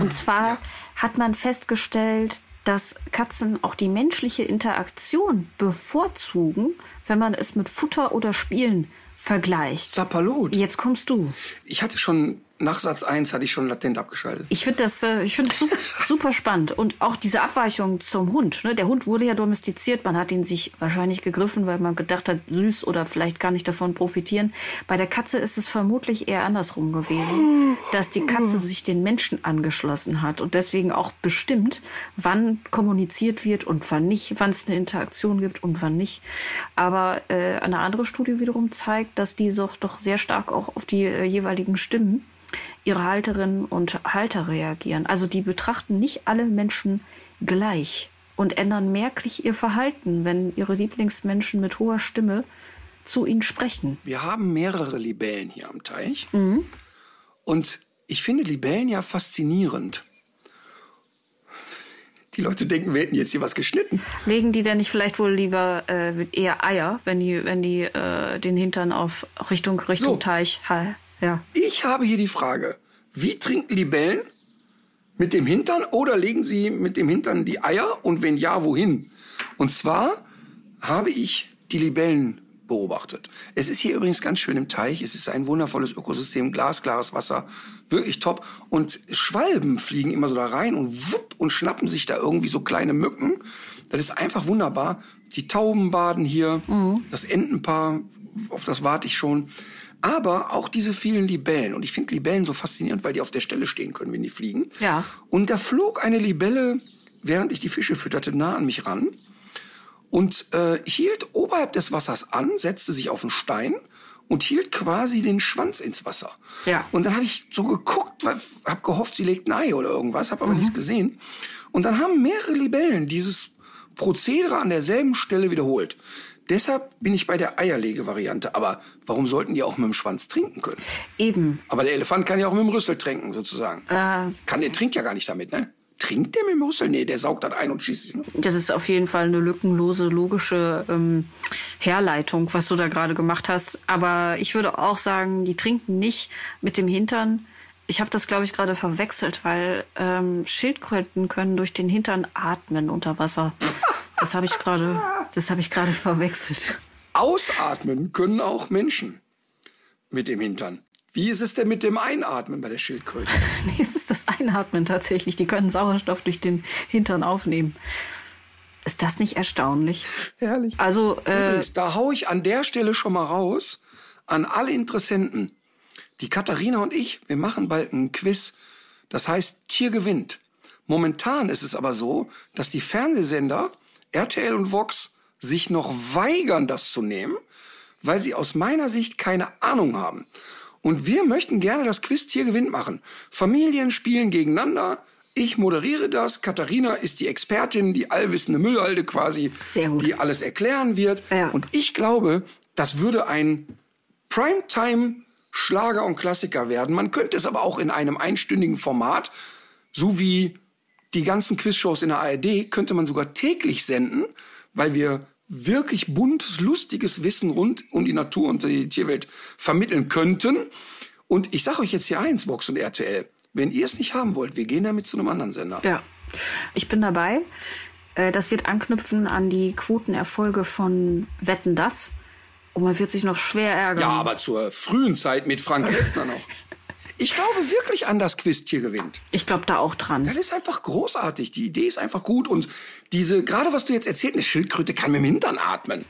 Und zwar hat man festgestellt, dass Katzen auch die menschliche Interaktion bevorzugen, wenn man es mit Futter oder Spielen vergleicht. Sapperlot. Jetzt kommst du. Ich hatte schon, nach Satz 1 hatte ich schon latent abgeschaltet. Ich finde das, äh, ich finde es super, super spannend. Und auch diese Abweichung zum Hund. Ne? Der Hund wurde ja domestiziert. Man hat ihn sich wahrscheinlich gegriffen, weil man gedacht hat, süß oder vielleicht gar nicht davon profitieren. Bei der Katze ist es vermutlich eher andersrum gewesen, dass die Katze sich den Menschen angeschlossen hat und deswegen auch bestimmt, wann kommuniziert wird und wann nicht, wann es eine Interaktion gibt und wann nicht. Aber äh, eine andere Studie wiederum zeigt, dass die so, doch sehr stark auch auf die äh, jeweiligen Stimmen ihre Halterinnen und Halter reagieren. Also die betrachten nicht alle Menschen gleich und ändern merklich ihr Verhalten, wenn ihre Lieblingsmenschen mit hoher Stimme zu ihnen sprechen. Wir haben mehrere Libellen hier am Teich. Und ich finde Libellen ja faszinierend. Die Leute denken, wir hätten jetzt hier was geschnitten. Legen die denn nicht vielleicht wohl lieber äh, eher Eier, wenn die, wenn die äh, den Hintern auf Richtung Richtung So. Teich ja. Ich habe hier die Frage, wie trinken Libellen? Mit dem Hintern oder legen sie mit dem Hintern die Eier? Und wenn ja, wohin? Und zwar habe ich die Libellen beobachtet. Es ist hier übrigens ganz schön im Teich. Es ist ein wundervolles Ökosystem, glasklares Wasser, wirklich top. Und Schwalben fliegen immer so da rein und wupp und schnappen sich da irgendwie so kleine Mücken. Das ist einfach wunderbar. Die Tauben baden hier, das Entenpaar, auf das warte ich schon. Aber auch diese vielen Libellen. Und ich finde Libellen so faszinierend, weil die auf der Stelle stehen können, wenn die fliegen. Ja. Und da flog eine Libelle, während ich die Fische fütterte, nah an mich ran und äh, hielt oberhalb des Wassers an, setzte sich auf einen Stein und hielt quasi den Schwanz ins Wasser. Ja. Und dann habe ich so geguckt, habe gehofft, sie legt ein Ei oder irgendwas, habe aber nichts gesehen. Und dann haben mehrere Libellen dieses Prozedere an derselben Stelle wiederholt. Deshalb bin ich bei der Eierlege-Variante. Aber warum sollten die auch mit dem Schwanz trinken können? Eben. Aber der Elefant kann ja auch mit dem Rüssel trinken, sozusagen. Äh, Kann, der trinkt ja gar nicht damit, ne? Trinkt der mit dem Rüssel? Nee, der saugt das ein und schießt sich. Das ist auf jeden Fall eine lückenlose, logische ähm, Herleitung, was du da gerade gemacht hast. Aber ich würde auch sagen, die trinken nicht mit dem Hintern. Ich habe das, glaube ich, gerade verwechselt, weil ähm, Schildkröten können durch den Hintern atmen unter Wasser. Das habe ich gerade, das habe ich gerade verwechselt. Ausatmen können auch Menschen mit dem Hintern. Wie ist es denn mit dem Einatmen bei der Schildkröte? Nee, es ist das Einatmen tatsächlich. Die können Sauerstoff durch den Hintern aufnehmen. Ist das nicht erstaunlich? Herrlich. Also, äh, Übrigens, da hau ich an der Stelle schon mal raus an alle Interessenten. Die Katharina und ich, wir machen bald ein Quiz Das heißt, Tier gewinnt. Momentan ist es aber so, dass die Fernsehsender RTL und Vox sich noch weigern, das zu nehmen, weil sie aus meiner Sicht keine Ahnung haben. Und wir möchten gerne das Quiz Tier gewinnt machen. Familien spielen gegeneinander. Ich moderiere das. Katharina ist die Expertin, die allwissende Müllhalde quasi, die alles erklären wird. Ja. Und ich glaube, das würde ein Primetime Schlager und Klassiker werden. Man könnte es aber auch in einem einstündigen Format, so wie die ganzen Quizshows in der ARD, könnte man sogar täglich senden, weil wir wirklich buntes, lustiges Wissen rund um die Natur und die Tierwelt vermitteln könnten. Und ich sage euch jetzt hier eins, Vox und RTL. Wenn ihr es nicht haben wollt, wir gehen damit zu einem anderen Sender. Ja, ich bin dabei. Äh, Das wird anknüpfen an die Quotenerfolge von Wetten das. Und man wird sich noch schwer ärgern. Ja, aber zur frühen Zeit mit Frank Elstner noch. Ich glaube wirklich an das Quiz-Tier gewinnt. Ich glaube da auch dran. Das ist einfach großartig. Die Idee ist einfach gut. Und diese, gerade was du jetzt erzählt, eine Schildkröte kann mit dem Hintern atmen.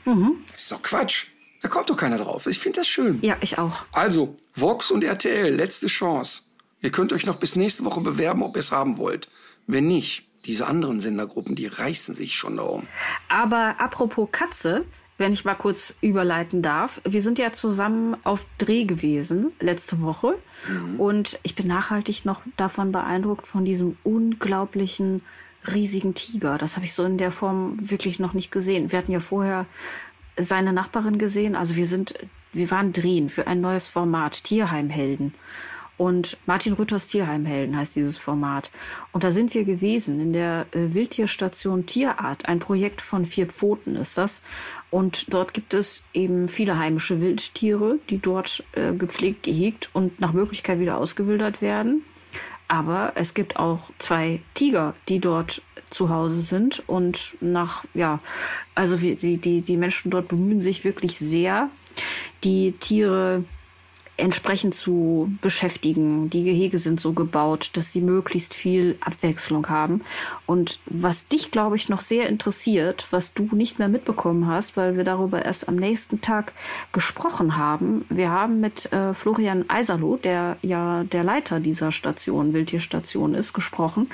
Das ist doch Quatsch. Da kommt doch keiner drauf. Ich finde das schön. Ja, ich auch. Also, Vox und RTL, letzte Chance. Ihr könnt euch noch bis nächste Woche bewerben, ob ihr es haben wollt. Wenn nicht, diese anderen Sendergruppen, die reißen sich schon darum. Aber apropos Katze, wenn ich mal kurz überleiten darf. Wir sind ja zusammen auf Dreh gewesen letzte Woche. Und ich bin nachhaltig noch davon beeindruckt von diesem unglaublichen riesigen Tiger. Das habe ich so in der Form wirklich noch nicht gesehen. Wir hatten ja vorher seine Nachbarin gesehen. Also wir sind, wir waren drehen für ein neues Format, Tierheimhelden. Und Martin Rütters Tierheimhelden heißt dieses Format. Und da sind wir gewesen in der äh, Wildtierstation Tierart. Ein Projekt von vier Pfoten ist das. Und dort gibt es eben viele heimische Wildtiere, die dort äh, gepflegt, gehegt und nach Möglichkeit wieder ausgewildert werden. Aber es gibt auch zwei Tiger, die dort zu Hause sind. Und nach, ja, also die, die, die Menschen dort bemühen sich wirklich sehr, die Tiere entsprechend zu beschäftigen. Die Gehege sind so gebaut, dass sie möglichst viel Abwechslung haben. Und was dich, glaube ich, noch sehr interessiert, was du nicht mehr mitbekommen hast, weil wir darüber erst am nächsten Tag gesprochen haben. Wir haben mit äh, Florian Eiserloh, der ja der Leiter dieser Station, Wildtierstation ist, gesprochen.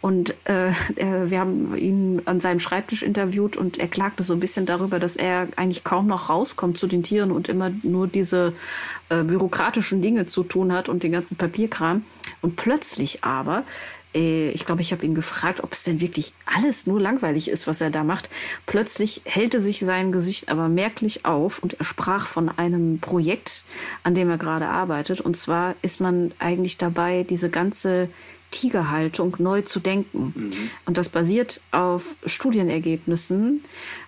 Und äh, äh, wir haben ihn an seinem Schreibtisch interviewt und er klagte so ein bisschen darüber, dass er eigentlich kaum noch rauskommt zu den Tieren und immer nur diese äh, bürokratischen Dinge zu tun hat und den ganzen Papierkram. Und plötzlich aber, äh, ich glaube, ich habe ihn gefragt, ob es denn wirklich alles nur langweilig ist, was er da macht. Plötzlich hellte sich sein Gesicht aber merklich auf und er sprach von einem Projekt, an dem er gerade arbeitet. Und zwar ist man eigentlich dabei, diese ganze Tigerhaltung neu zu denken. Und das basiert auf Studienergebnissen.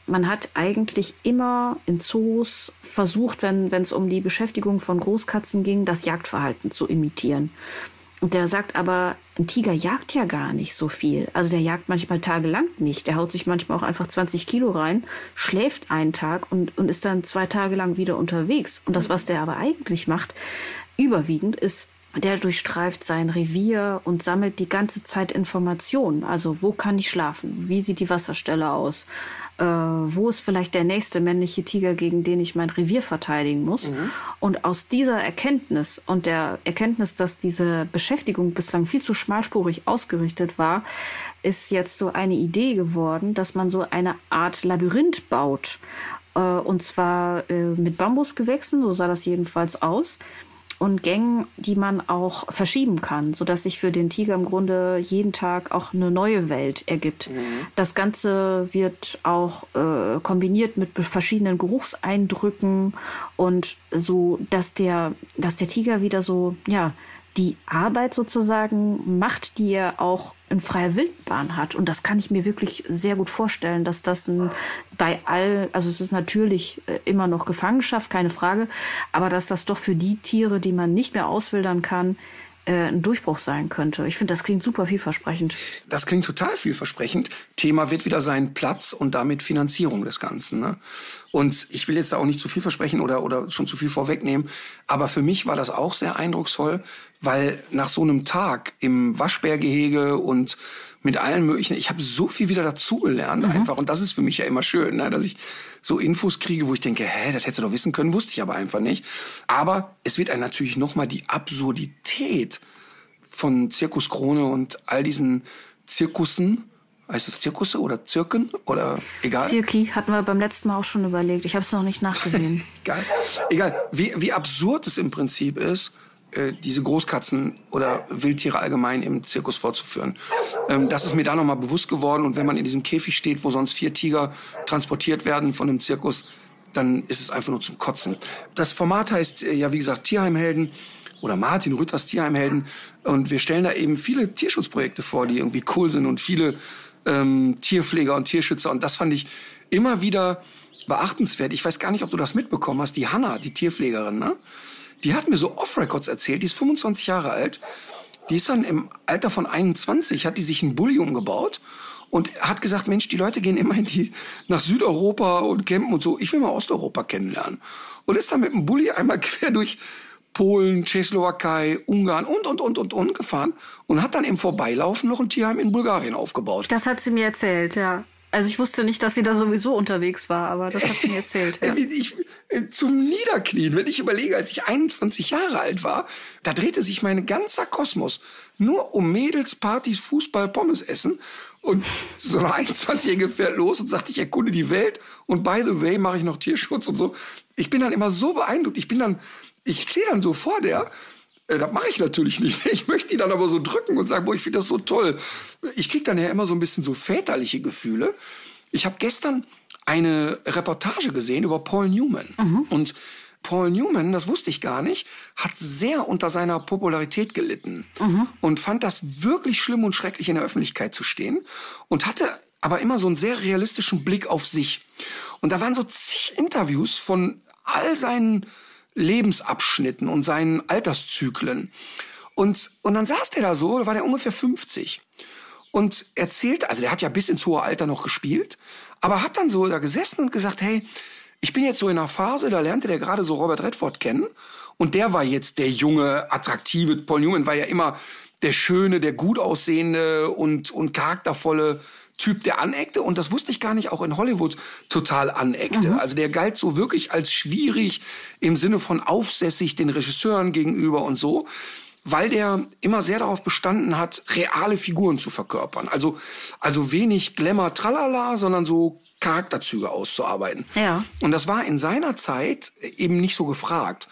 Man hat eigentlich immer in Zoos versucht, wenn es um die Beschäftigung von Großkatzen ging, das Jagdverhalten zu imitieren. Und der sagt aber, ein Tiger jagt ja gar nicht so viel. Also der jagt manchmal tagelang nicht. Der haut sich manchmal auch einfach 20 Kilo rein, schläft einen Tag und, und ist dann zwei Tage lang wieder unterwegs. Und das, was der aber eigentlich macht, überwiegend ist, der durchstreift sein Revier und sammelt die ganze Zeit Informationen. Also wo kann ich schlafen? Wie sieht die Wasserstelle aus? Äh, wo ist vielleicht der nächste männliche Tiger, gegen den ich mein Revier verteidigen muss? Und aus dieser Erkenntnis und der Erkenntnis, dass diese Beschäftigung bislang viel zu schmalspurig ausgerichtet war, ist jetzt so eine Idee geworden, dass man so eine Art Labyrinth baut. Äh, und zwar äh, mit Bambusgewächsen, so sah das jedenfalls aus und Gängen, die man auch verschieben kann, so dass sich für den Tiger im Grunde jeden Tag auch eine neue Welt ergibt. Das Ganze wird auch äh, kombiniert mit verschiedenen Geruchseindrücken und so, dass der, dass der Tiger wieder so, ja, die Arbeit sozusagen macht, die er auch in freier Wildbahn hat. Und das kann ich mir wirklich sehr gut vorstellen, dass das ein, bei all, also es ist natürlich äh, immer noch Gefangenschaft, keine Frage, aber dass das doch für die Tiere, die man nicht mehr auswildern kann, äh, ein Durchbruch sein könnte. Ich finde, das klingt super vielversprechend. Das klingt total vielversprechend. Thema wird wieder sein Platz und damit Finanzierung des Ganzen. Ne? Und ich will jetzt da auch nicht zu viel versprechen oder, oder schon zu viel vorwegnehmen. Aber für mich war das auch sehr eindrucksvoll, weil nach so einem Tag im Waschbärgehege und mit allen möglichen, ich habe so viel wieder dazugelernt einfach. Und das ist für mich ja immer schön, ne? dass ich so Infos kriege, wo ich denke, hä, das hättest du doch wissen können, wusste ich aber einfach nicht. Aber es wird einem natürlich nochmal die Absurdität von Zirkus Krone und all diesen Zirkussen. Heißt es Zirkusse oder Zirken oder egal? Zirki hatten wir beim letzten Mal auch schon überlegt. Ich habe es noch nicht nachgesehen. Egal. Egal. Wie, wie absurd es im Prinzip ist, äh, diese Großkatzen oder Wildtiere allgemein im Zirkus vorzuführen. Ähm, das ist mir da nochmal bewusst geworden. Und wenn man in diesem Käfig steht, wo sonst vier Tiger transportiert werden von einem Zirkus, dann ist es einfach nur zum Kotzen. Das Format heißt äh, ja, wie gesagt, Tierheimhelden oder Martin Rütters Tierheimhelden. Und wir stellen da eben viele Tierschutzprojekte vor, die irgendwie cool sind und viele ähm, Tierpfleger und Tierschützer. Und das fand ich immer wieder beachtenswert. Ich weiß gar nicht, ob du das mitbekommen hast. Die Hanna, die Tierpflegerin, ne? Die hat mir so Off-Records erzählt. Die ist 25 Jahre alt. Die ist dann im Alter von 21, hat die sich einen Bulli umgebaut und hat gesagt, Mensch, die Leute gehen immer in die, nach Südeuropa und campen und so. Ich will mal Osteuropa kennenlernen. Und ist dann mit dem Bulli einmal quer durch Polen, Tschechoslowakei, Ungarn und, und, und, und, und gefahren und hat dann im Vorbeilaufen noch ein Tierheim in Bulgarien aufgebaut. Das hat sie mir erzählt, ja. Also ich wusste nicht, dass sie da sowieso unterwegs war, aber das hat sie mir erzählt. Ja. Ich, äh, zum Niederknien, wenn ich überlege, als ich 21 Jahre alt war, da drehte sich mein ganzer Kosmos nur um Mädels, Partys, Fußball, Pommes essen. Und so eine 21-Jährige fährt los und sagt, ich erkunde die Welt und by the way mache ich noch Tierschutz und so. Ich bin dann immer so beeindruckt. Ich bin dann, ich stehe dann so vor der äh, das mache ich natürlich nicht. Ich möchte die dann aber so drücken und sagen, boah, ich finde das so toll. Ich krieg dann ja immer so ein bisschen so väterliche Gefühle. Ich habe gestern eine Reportage gesehen über Paul Newman. Mhm. Und Paul Newman, das wusste ich gar nicht, hat sehr unter seiner Popularität gelitten mhm. und fand das wirklich schlimm und schrecklich in der Öffentlichkeit zu stehen und hatte aber immer so einen sehr realistischen Blick auf sich. Und da waren so zig Interviews von all seinen Lebensabschnitten und seinen Alterszyklen. Und, und dann saß der da so, da war der ungefähr 50 und erzählte, also der hat ja bis ins hohe Alter noch gespielt, aber hat dann so da gesessen und gesagt, hey, ich bin jetzt so in einer Phase, da lernte der gerade so Robert Redford kennen und der war jetzt der junge, attraktive, Paul Newman war ja immer der schöne, der gut aussehende und, und charaktervolle Typ, der aneckte und das wusste ich gar nicht, auch in Hollywood total aneckte. Mhm. Also der galt so wirklich als schwierig im Sinne von aufsässig den Regisseuren gegenüber und so, weil der immer sehr darauf bestanden hat, reale Figuren zu verkörpern. Also, also wenig Glamour, tralala, sondern so Charakterzüge auszuarbeiten. Ja. Und das war in seiner Zeit eben nicht so gefragt.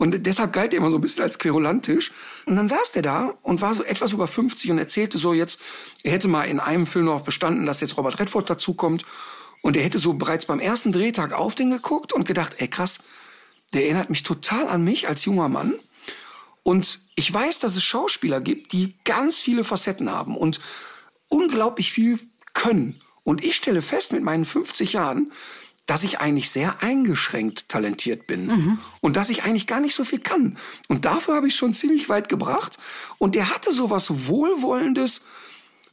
Und deshalb galt er immer so ein bisschen als querulantisch. Und dann saß der da und war so etwas über 50 und erzählte so jetzt, er hätte mal in einem Film darauf bestanden, dass jetzt Robert Redford dazukommt. Und er hätte so bereits beim ersten Drehtag auf den geguckt und gedacht, ey krass, der erinnert mich total an mich als junger Mann. Und ich weiß, dass es Schauspieler gibt, die ganz viele Facetten haben und unglaublich viel können. Und ich stelle fest mit meinen 50 Jahren, dass ich eigentlich sehr eingeschränkt talentiert bin mhm. und dass ich eigentlich gar nicht so viel kann. Und dafür habe ich schon ziemlich weit gebracht. Und der hatte so was Wohlwollendes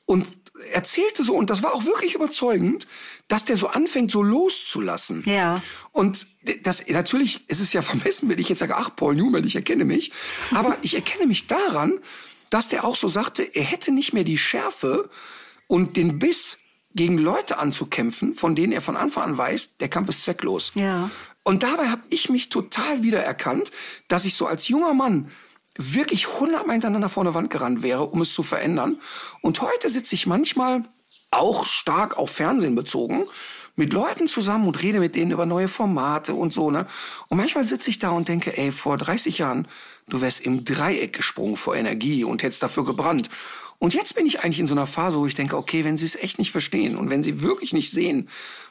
und erzählte so, und das war auch wirklich überzeugend, dass der so anfängt, so loszulassen. Ja. Und das, natürlich ist es ja vermessen, wenn ich jetzt sage, ach, Paul Newman, ich erkenne mich. Aber ich erkenne mich daran, dass der auch so sagte, er hätte nicht mehr die Schärfe und den Biss, gegen Leute anzukämpfen, von denen er von Anfang an weiß, der Kampf ist zwecklos. Ja. Und dabei habe ich mich total wiedererkannt, dass ich so als junger Mann wirklich hundertmal hintereinander vor eine Wand gerannt wäre, um es zu verändern. Und heute sitze ich manchmal auch stark auf Fernsehen bezogen mit Leuten zusammen und rede mit denen über neue Formate und so, ne? Und manchmal sitze ich da und denke, ey, vor 30 Jahren, du wärst im Dreieck gesprungen vor Energie und hättest dafür gebrannt. Und jetzt bin ich eigentlich in so einer Phase, wo ich denke, okay, wenn sie es echt nicht verstehen und wenn sie wirklich nicht sehen,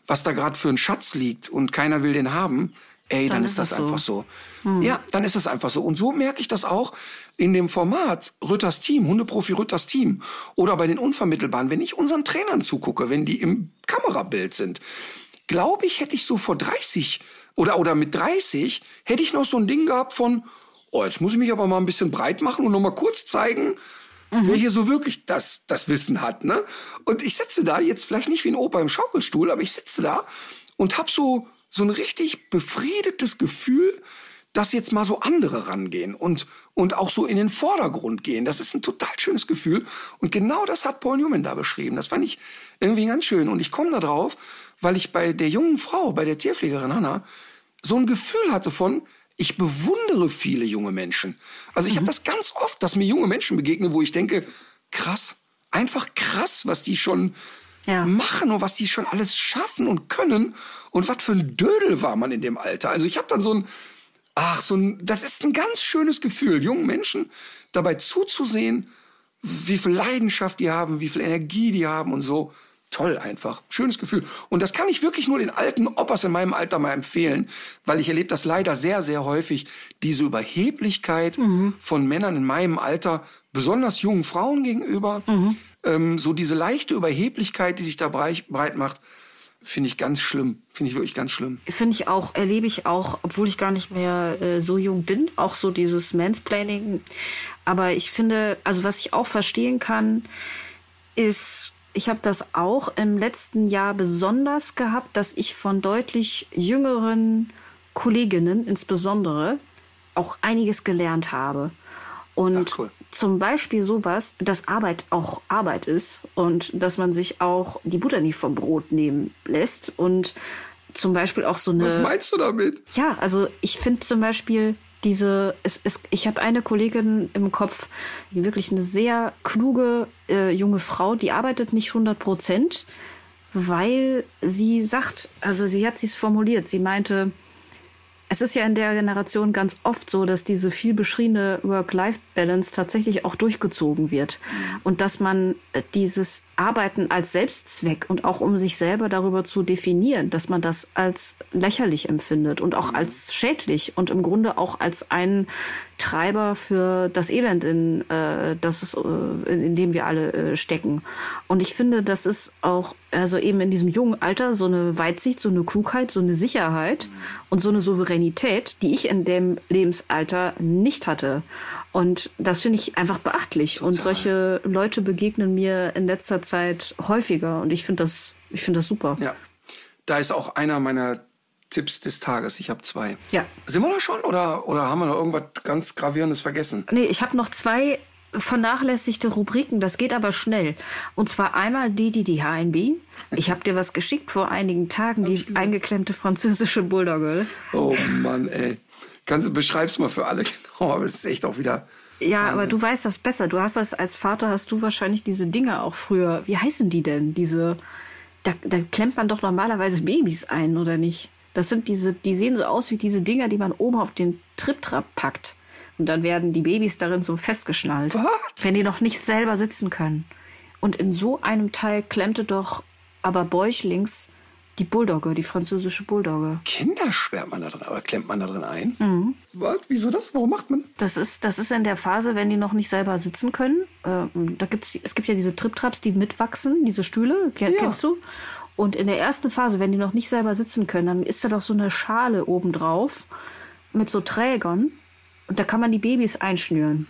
was da gerade für ein Schatz liegt und keiner will den haben, ey, dann, dann ist, das so. einfach so. Hm. Ja, dann ist das einfach so. Und so merke ich das auch in dem Format Rütters Team, Hundeprofi Rütters Team oder bei den Unvermittelbaren, wenn ich unseren Trainern zugucke, wenn die im Kamerabild sind. Glaube ich, hätte ich so vor 30 oder, oder mit 30 hätte ich noch so ein Ding gehabt von, oh, jetzt muss ich mich aber mal ein bisschen breit machen und noch mal kurz zeigen, mhm. wer hier so wirklich das, das Wissen hat. Ne? Und ich sitze da, jetzt vielleicht nicht wie ein Opa im Schaukelstuhl, aber ich sitze da und habe so, so ein richtig befriedetes Gefühl, dass jetzt mal so andere rangehen und, und auch so in den Vordergrund gehen. Das ist ein total schönes Gefühl. Und genau das hat Paul Newman da beschrieben. Das fand ich irgendwie ganz schön. Und ich komme da drauf, weil ich bei der jungen Frau, bei der Tierpflegerin Hanna, so ein Gefühl hatte von, ich bewundere viele junge Menschen. Also ich habe das ganz oft, dass mir junge Menschen begegnen, wo ich denke, krass, einfach krass, was die schon Ja. machen und was die schon alles schaffen und können und was für ein Dödel war man in dem Alter. Also ich habe dann so ein, ach so ein, das ist ein ganz schönes Gefühl, jungen Menschen dabei zuzusehen, wie viel Leidenschaft die haben, wie viel Energie die haben und so. Toll einfach. Schönes Gefühl. Und das kann ich wirklich nur den alten Opas in meinem Alter mal empfehlen, weil ich erlebe das leider sehr, sehr häufig, diese Überheblichkeit von Männern in meinem Alter, besonders jungen Frauen gegenüber, ähm, so diese leichte Überheblichkeit, die sich da breit, breit macht, finde ich ganz schlimm. Finde ich wirklich ganz schlimm. Finde ich auch, erlebe ich auch, obwohl ich gar nicht mehr äh, so jung bin, auch so dieses Mansplaining. Aber ich finde, also was ich auch verstehen kann, ist, ich habe das auch im letzten Jahr besonders gehabt, dass ich von deutlich jüngeren Kolleginnen insbesondere auch einiges gelernt habe. Und Ach, cool. zum Beispiel sowas, dass Arbeit auch Arbeit ist und dass man sich auch die Butter nicht vom Brot nehmen lässt und zum Beispiel auch so eine. Was meinst du damit? Ja, also ich finde zum Beispiel diese, es, es, ich habe eine Kollegin im Kopf, die wirklich eine sehr kluge äh, junge Frau, die arbeitet nicht 100 Prozent, weil sie sagt, also sie hat sie es formuliert, sie meinte, es ist ja in der Generation ganz oft so, dass diese viel beschriebene Work-Life-Balance tatsächlich auch durchgezogen wird. Und dass man äh, dieses Arbeiten als Selbstzweck und auch um sich selber darüber zu definieren, dass man das als lächerlich empfindet und auch als schädlich und im Grunde auch als einen Treiber für das Elend, in, äh, das ist, äh, in, in dem wir alle äh, stecken. Und ich finde, das ist auch, also eben in diesem jungen Alter, so eine Weitsicht, so eine Klugheit, so eine Sicherheit und so eine Souveränität, die ich in dem Lebensalter nicht hatte. Und das finde ich einfach beachtlich. Und solche Leute begegnen mir in letzter Zeit häufiger. Und ich finde das, ich finde das super. Ja. Da ist auch einer meiner Tipps des Tages. Ich habe zwei. Ja. Sind wir da schon oder, oder haben wir noch irgendwas ganz Gravierendes vergessen? Nee, ich habe noch zwei vernachlässigte Rubriken, das geht aber schnell. Und zwar einmal die, die die HNB. Ich habe dir was geschickt vor einigen Tagen, die eingeklemmte französische Bulldogge. Oh Mann, ey. Kannst du beschreib's mal für alle genau, aber es ist echt auch wieder. Ja, aber du weißt das besser. Du hast das als Vater, hast du wahrscheinlich diese Dinge auch früher. Wie heißen die denn? Diese, da, da klemmt man doch normalerweise Babys ein, oder nicht? Das sind diese, die sehen so aus wie diese Dinger, die man oben auf den Triptrap packt. Und dann werden die Babys darin so festgeschnallt. Was? Wenn die noch nicht selber sitzen können. Und in so einem Teil klemmte doch aber bäuchlings die Bulldogge, die französische Bulldogge. Kinder sperrt man da drin oder klemmt man da drin ein? Mhm. Was? Wieso das? Warum macht man? Das ist, das ist in der Phase, wenn die noch nicht selber sitzen können. Ähm, da gibt's, es gibt ja diese Triptraps, die mitwachsen, diese Stühle, Ja. kennst du? Und in der ersten Phase, wenn die noch nicht selber sitzen können, dann ist da doch so eine Schale oben drauf mit so Trägern. Und da kann man die Babys einschnüren.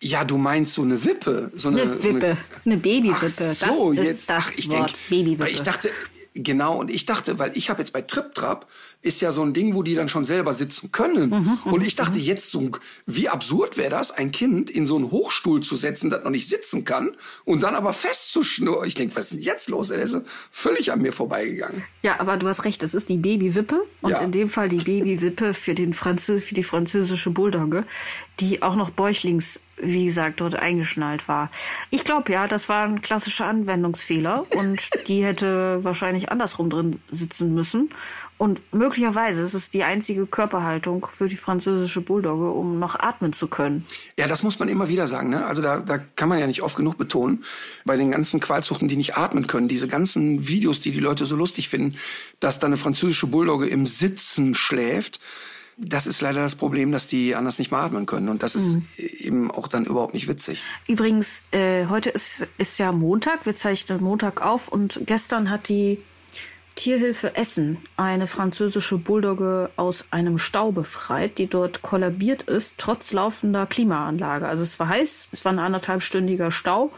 Ja, du meinst so eine Wippe. So eine, Eine so eine- Wippe, eine Babywippe. Ach so, das ist jetzt. das ach, ich Wort, denk, Babywippe. ich dachte, genau, und ich dachte, weil ich habe jetzt bei TripTrap ist ja so ein Ding, wo die dann schon selber sitzen können. Mhm, und ich dachte jetzt so, wie absurd wäre das, ein Kind in so einen Hochstuhl zu setzen, das noch nicht sitzen kann und dann aber festzuschnurren. Ich denke, was ist denn jetzt los? Er ist völlig an mir vorbeigegangen. Ja, aber du hast recht, es ist die Babywippe und Ja. in dem Fall die Babywippe für den Franzö für die französische Bulldogge, die auch noch bäuchlings, wie gesagt, dort eingeschnallt war. Ich glaube ja, das war ein klassischer Anwendungsfehler und die hätte wahrscheinlich andersrum drin sitzen müssen. Und möglicherweise ist es die einzige Körperhaltung für die französische Bulldogge, um noch atmen zu können. Ja, das muss man immer wieder sagen. Ne? Also da, da kann man ja nicht oft genug betonen, bei den ganzen Qualzuchten, die nicht atmen können, diese ganzen Videos, die die Leute so lustig finden, dass da eine französische Bulldogge im Sitzen schläft. Das ist leider das Problem, dass die anders nicht mehr atmen können. Und das ist eben auch dann überhaupt nicht witzig. Übrigens, äh, heute ist, ist ja Montag, wir zeichnen Montag auf und gestern hat die Tierhilfe Essen eine französische Bulldogge aus einem Stau befreit, die dort kollabiert ist, trotz laufender Klimaanlage. Also es war heiß, es war ein anderthalbstündiger Stau,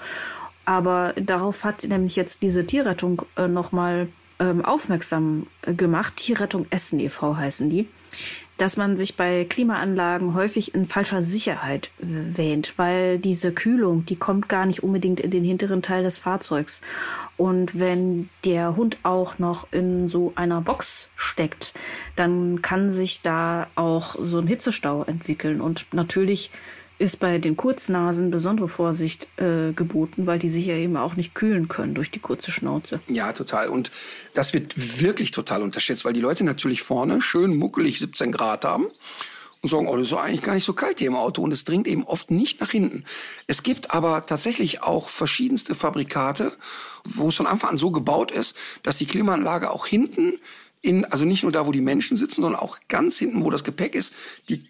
aber darauf hat nämlich jetzt diese Tierrettung äh, nochmal ähm, aufmerksam gemacht. Tierrettung Essen e.V. heißen die dass man sich bei Klimaanlagen häufig in falscher Sicherheit äh, wähnt, weil diese Kühlung, die kommt gar nicht unbedingt in den hinteren Teil des Fahrzeugs. Und wenn der Hund auch noch in so einer Box steckt, dann kann sich da auch so ein Hitzestau entwickeln. Und natürlich ist bei den Kurznasen besondere Vorsicht äh, geboten, weil die sich ja eben auch nicht kühlen können durch die kurze Schnauze. Ja, total. Und das wird wirklich total unterschätzt, weil die Leute natürlich vorne schön muckelig 17 Grad haben und sagen, oh, das ist eigentlich gar nicht so kalt hier im Auto und es dringt eben oft nicht nach hinten. Es gibt aber tatsächlich auch verschiedenste Fabrikate, wo es von Anfang an so gebaut ist, dass die Klimaanlage auch hinten in, also nicht nur da, wo die Menschen sitzen, sondern auch ganz hinten, wo das Gepäck ist, die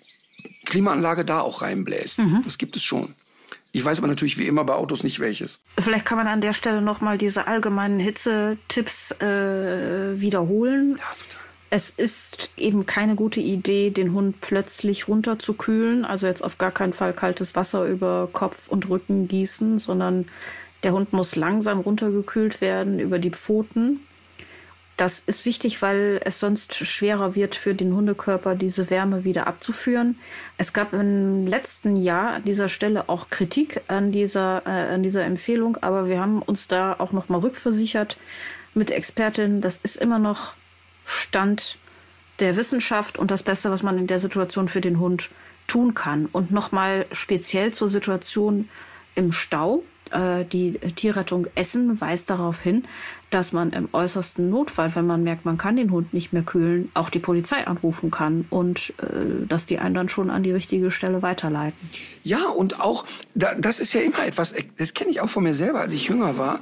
Klimaanlage da auch reinbläst. Mhm. Das gibt es schon. Ich weiß aber natürlich wie immer bei Autos nicht welches. Vielleicht kann man an der Stelle nochmal diese allgemeinen Hitzetipps äh, wiederholen. Ja, total. Es ist eben keine gute Idee, den Hund plötzlich runterzukühlen. Also jetzt auf gar keinen Fall kaltes Wasser über Kopf und Rücken gießen, sondern der Hund muss langsam runtergekühlt werden über die Pfoten. Das ist wichtig, weil es sonst schwerer wird für den Hundekörper, diese Wärme wieder abzuführen. Es gab im letzten Jahr an dieser Stelle auch Kritik an dieser, äh, an dieser Empfehlung, aber wir haben uns da auch nochmal rückversichert mit Expertinnen. Das ist immer noch Stand der Wissenschaft und das Beste, was man in der Situation für den Hund tun kann. Und nochmal speziell zur Situation im Stau. Äh, die Tierrettung Essen weist darauf hin, dass man im äußersten Notfall, wenn man merkt, man kann den Hund nicht mehr kühlen, auch die Polizei anrufen kann und äh, dass die einen dann schon an die richtige Stelle weiterleiten. Ja, und auch, da, das ist ja immer etwas, das kenne ich auch von mir selber, als ich jünger war.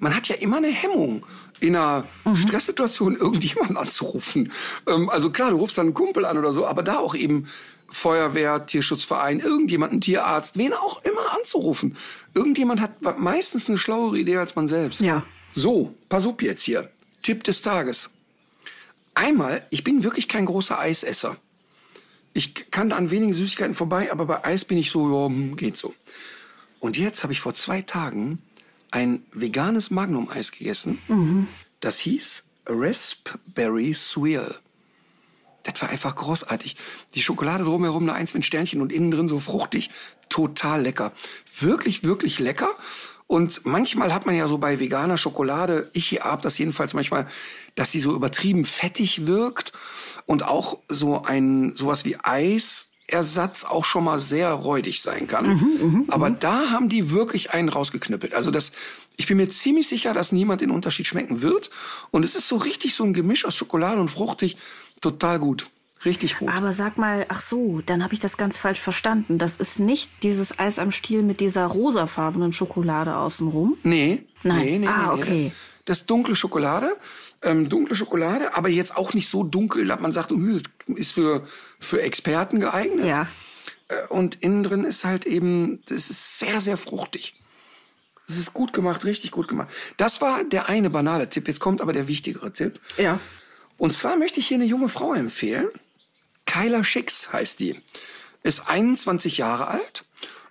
Man hat ja immer eine Hemmung, in einer mhm. Stresssituation irgendjemanden anzurufen. Ähm, also klar, du rufst dann einen Kumpel an oder so, aber da auch eben Feuerwehr, Tierschutzverein, irgendjemanden, Tierarzt, wen auch immer anzurufen. Irgendjemand hat meistens eine schlauere Idee als man selbst. Ja. So, pass auf jetzt hier. Tipp des Tages. Einmal, ich bin wirklich kein großer Eisesser. Ich kann da an wenigen Süßigkeiten vorbei, aber bei Eis bin ich so, ja, hm, geht so. Und jetzt habe ich vor zwei Tagen ein veganes Magnum-Eis gegessen. Mhm. Das hieß Raspberry Swirl. Das war einfach großartig. Die Schokolade drumherum eine Eins mit Sternchen und innen drin so fruchtig. Total lecker. Wirklich, wirklich lecker. Und manchmal hat man ja so bei veganer Schokolade, ich habe das jedenfalls manchmal, dass sie so übertrieben fettig wirkt und auch so ein sowas wie Eisersatz auch schon mal sehr räudig sein kann. Mhm, mh, mhm. Aber mh. da haben die wirklich einen rausgeknüppelt. Also das, ich bin mir ziemlich sicher, dass niemand den Unterschied schmecken wird. Und es ist so richtig so ein Gemisch aus Schokolade und fruchtig, total gut. Richtig gut. Aber sag mal, ach so, dann habe ich das ganz falsch verstanden. Das ist nicht dieses Eis am Stiel mit dieser rosafarbenen Schokolade außenrum? Nee. Nein. Nee, nee, ah, nee, okay. Das ist dunkle Schokolade. Ähm, dunkle Schokolade, aber jetzt auch nicht so dunkel, dass man sagt, hm, ist für, für Experten geeignet. Ja. Äh, und innen drin ist halt eben, das ist sehr, sehr fruchtig. Das ist gut gemacht, richtig gut gemacht. Das war der eine banale Tipp. Jetzt kommt aber der wichtigere Tipp. Ja. Und zwar möchte ich hier eine junge Frau empfehlen. Kyla Schicks heißt die. Ist 21 Jahre alt.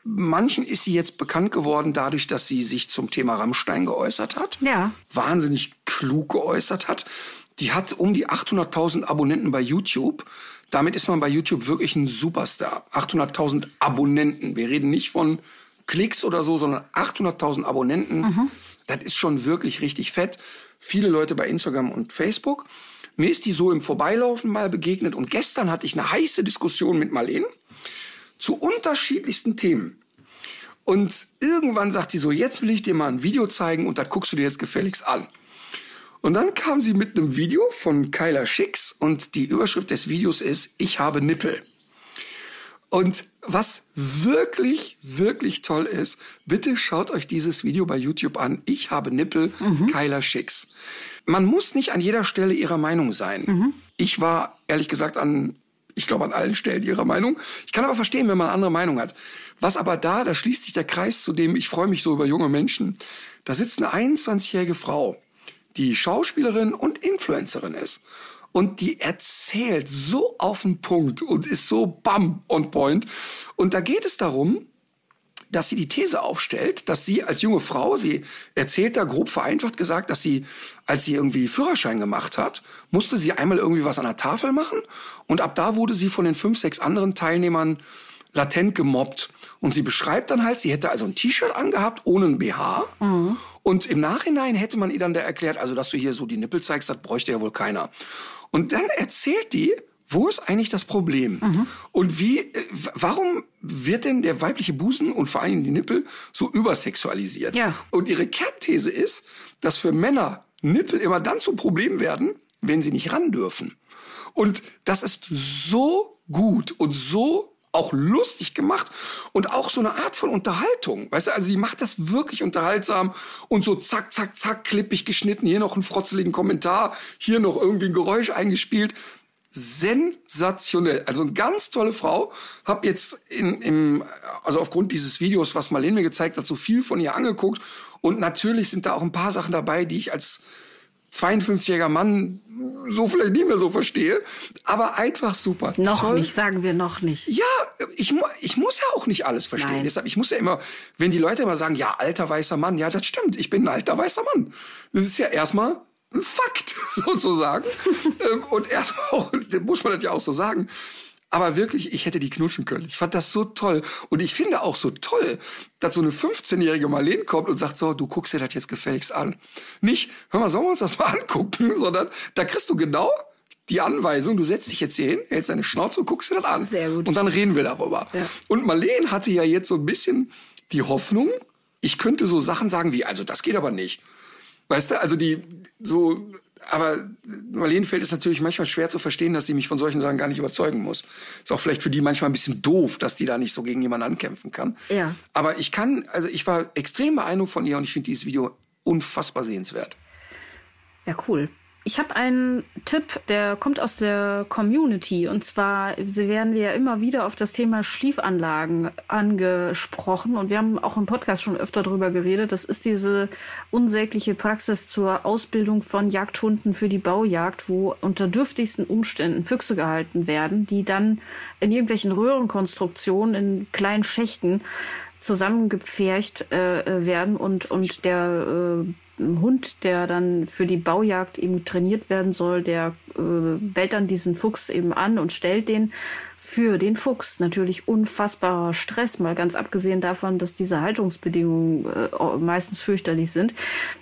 Manchen ist sie jetzt bekannt geworden dadurch, dass sie sich zum Thema Rammstein geäußert hat. Ja. Wahnsinnig klug geäußert hat. Die hat um die 800.000 Abonnenten bei YouTube. Damit ist man bei YouTube wirklich ein Superstar. 800.000 Abonnenten. Wir reden nicht von Klicks oder so, sondern 800.000 Abonnenten. Mhm. Das ist schon wirklich richtig fett. Viele Leute bei Instagram und Facebook. Mir ist die so im Vorbeilaufen mal begegnet und gestern hatte ich eine heiße Diskussion mit Marlene zu unterschiedlichsten Themen. Und irgendwann sagt die so, jetzt will ich dir mal ein Video zeigen und das guckst du dir jetzt gefälligst an. Und dann kam sie mit einem Video von Kyla Schicks und die Überschrift des Videos ist, ich habe Nippel. Und was wirklich, wirklich toll ist, bitte schaut euch dieses Video bei YouTube an. Ich habe Nippel, mhm. Kyla Schicks. Man muss nicht an jeder Stelle ihrer Meinung sein. Mhm. Ich war ehrlich gesagt an, ich glaube an allen Stellen ihrer Meinung. Ich kann aber verstehen, wenn man eine andere Meinung hat. Was aber da, da schließt sich der Kreis zu dem, ich freue mich so über junge Menschen. Da sitzt eine 21-jährige Frau, die Schauspielerin und Influencerin ist. Und die erzählt so auf den Punkt und ist so bam on point. Und da geht es darum, dass sie die These aufstellt, dass sie als junge Frau, sie erzählt da grob vereinfacht gesagt, dass sie, als sie irgendwie Führerschein gemacht hat, musste sie einmal irgendwie was an der Tafel machen und ab da wurde sie von den fünf, sechs anderen Teilnehmern latent gemobbt. Und sie beschreibt dann halt, sie hätte also ein T-Shirt angehabt ohne ein BH. Mhm. Und im Nachhinein hätte man ihr dann da erklärt, also dass du hier so die Nippel zeigst, das bräuchte ja wohl keiner. Und dann erzählt die, wo ist eigentlich das Problem? Mhm. Und wie, äh, warum wird denn der weibliche Busen und vor allem die Nippel so übersexualisiert? Ja. Und ihre Kernthese ist, dass für Männer Nippel immer dann zu Problem werden, wenn sie nicht ran dürfen. Und das ist so gut und so auch lustig gemacht und auch so eine Art von Unterhaltung. Weißt du, also die macht das wirklich unterhaltsam und so zack, zack, zack, klippig geschnitten, hier noch einen frotzeligen Kommentar, hier noch irgendwie ein Geräusch eingespielt. Sensationell. Also eine ganz tolle Frau. Hab jetzt in, im, also aufgrund dieses Videos, was Marlene mir gezeigt hat, so viel von ihr angeguckt. Und natürlich sind da auch ein paar Sachen dabei, die ich als 52-jähriger Mann so vielleicht nicht mehr so verstehe, aber einfach super. Noch Toll. nicht, sagen wir noch nicht. Ja, ich, ich muss ja auch nicht alles verstehen. Nein. Deshalb, ich muss ja immer, wenn die Leute immer sagen, ja, alter weißer Mann, ja, das stimmt, ich bin ein alter weißer Mann. Das ist ja erstmal ein Fakt, sozusagen. Ähm, und erstmal auch, muss man das ja auch so sagen. Aber wirklich, ich hätte die knutschen können. Ich fand das so toll. Und ich finde auch so toll, dass so eine 15-jährige Marlene kommt und sagt so, du guckst dir das jetzt gefälligst an. Nicht, hör mal, sollen wir uns das mal angucken, sondern da kriegst du genau die Anweisung, du setzt dich jetzt hier hin, hältst deine Schnauze und guckst dir das an. Sehr gut. Und dann reden wir darüber. Ja. Und Marlene hatte ja jetzt so ein bisschen die Hoffnung, ich könnte so Sachen sagen wie, also das geht aber nicht. Weißt du, also die so aber Marlene fällt es natürlich manchmal schwer zu verstehen, dass sie mich von solchen Sachen gar nicht überzeugen muss. Ist auch vielleicht für die manchmal ein bisschen doof, dass die da nicht so gegen jemanden ankämpfen kann. Ja. Aber ich kann, also ich war extrem beeindruckt von ihr und ich finde dieses Video unfassbar sehenswert. Ja, cool. Ich habe einen Tipp, der kommt aus der Community. Und zwar werden wir ja immer wieder auf das Thema Schliefanlagen angesprochen. Und wir haben auch im Podcast schon öfter darüber geredet. Das ist diese unsägliche Praxis zur Ausbildung von Jagdhunden für die Baujagd, wo unter dürftigsten Umständen Füchse gehalten werden, die dann in irgendwelchen Röhrenkonstruktionen in kleinen Schächten zusammengepfercht äh, werden und, und der äh, Hund, der dann für die Baujagd eben trainiert werden soll, der äh, bellt dann diesen Fuchs eben an und stellt den für den Fuchs natürlich unfassbarer Stress, mal ganz abgesehen davon, dass diese Haltungsbedingungen äh, meistens fürchterlich sind.